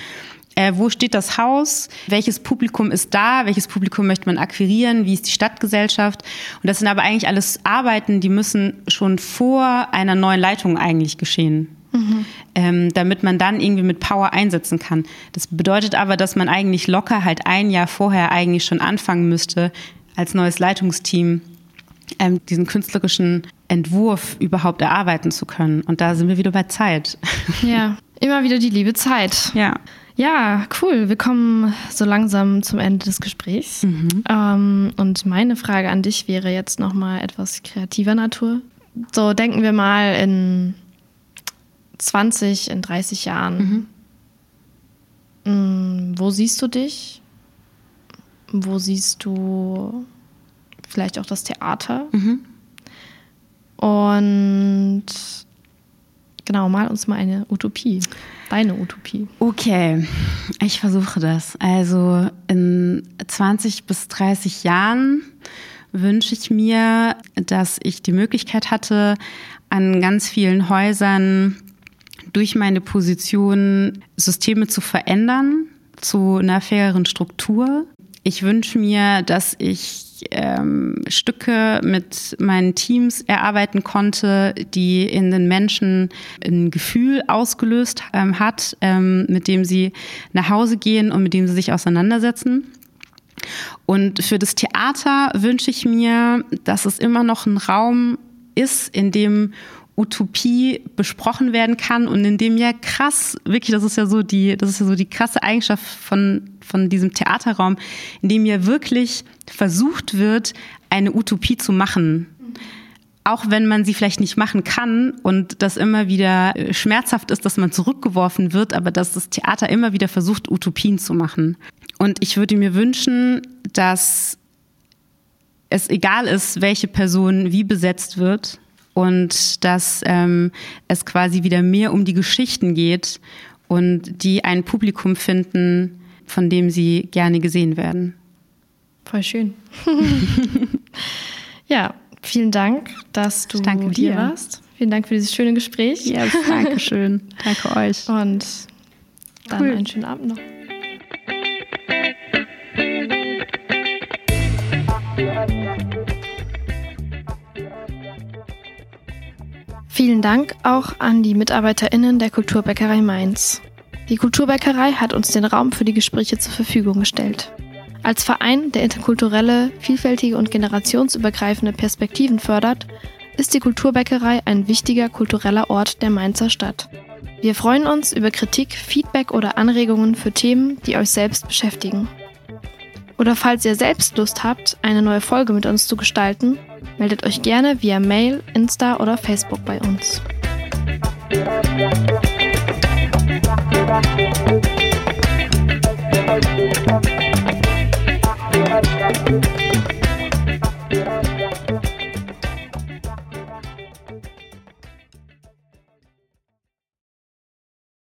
äh, wo steht das Haus? Welches Publikum ist da? Welches Publikum möchte man akquirieren? Wie ist die Stadtgesellschaft? Und das sind aber eigentlich alles Arbeiten, die müssen schon vor einer neuen Leitung eigentlich geschehen. Mhm. Ähm, damit man dann irgendwie mit Power einsetzen kann. Das bedeutet aber, dass man eigentlich locker halt ein Jahr vorher eigentlich schon anfangen müsste, als neues Leitungsteam ähm, diesen künstlerischen Entwurf überhaupt erarbeiten zu können. Und da sind wir wieder bei Zeit. Ja, immer wieder die liebe Zeit. Ja. Ja, cool. Wir kommen so langsam zum Ende des Gesprächs. Mhm. Ähm, und meine Frage an dich wäre jetzt nochmal etwas kreativer Natur. So denken wir mal in 20, in 30 Jahren. Mhm. Mm, wo siehst du dich? Wo siehst du vielleicht auch das Theater? Mhm. Und genau, mal uns mal eine Utopie deine Utopie? Okay, ich versuche das. Also in 20 bis 30 Jahren wünsche ich mir, dass ich die Möglichkeit hatte, an ganz vielen Häusern durch meine Position Systeme zu verändern zu einer faireren Struktur. Ich wünsche mir, dass ich ähm, Stücke mit meinen Teams erarbeiten konnte, die in den Menschen ein Gefühl ausgelöst ähm, hat, ähm, mit dem sie nach Hause gehen und mit dem sie sich auseinandersetzen. Und für das Theater wünsche ich mir, dass es immer noch ein Raum ist, in dem Utopie besprochen werden kann und in dem ja krass, wirklich, das ist ja so die, das ist ja so die krasse Eigenschaft von, von diesem Theaterraum, in dem ja wirklich versucht wird, eine Utopie zu machen. Auch wenn man sie vielleicht nicht machen kann und das immer wieder äh, schmerzhaft ist, dass man zurückgeworfen wird, aber dass das Theater immer wieder versucht, Utopien zu machen. Und ich würde mir wünschen, dass es egal ist, welche Person wie besetzt wird und dass ähm, es quasi wieder mehr um die Geschichten geht und die ein Publikum finden, von dem sie gerne gesehen werden. Voll schön. ja, vielen Dank, dass du Danke hier dir. warst. Vielen Dank für dieses schöne Gespräch. Ja, yes, danke schön. danke euch. Und dann Cool. einen schönen Abend noch. Vielen Dank auch an die MitarbeiterInnen der Kulturbäckerei Mainz. Die Kulturbäckerei hat uns den Raum für die Gespräche zur Verfügung gestellt. Als Verein, der interkulturelle, vielfältige und generationsübergreifende Perspektiven fördert, ist die Kulturbäckerei ein wichtiger kultureller Ort der Mainzer Stadt. Wir freuen uns über Kritik, Feedback oder Anregungen für Themen, die euch selbst beschäftigen. Oder falls ihr selbst Lust habt, eine neue Folge mit uns zu gestalten, meldet euch gerne via Mail, Insta oder Facebook bei uns.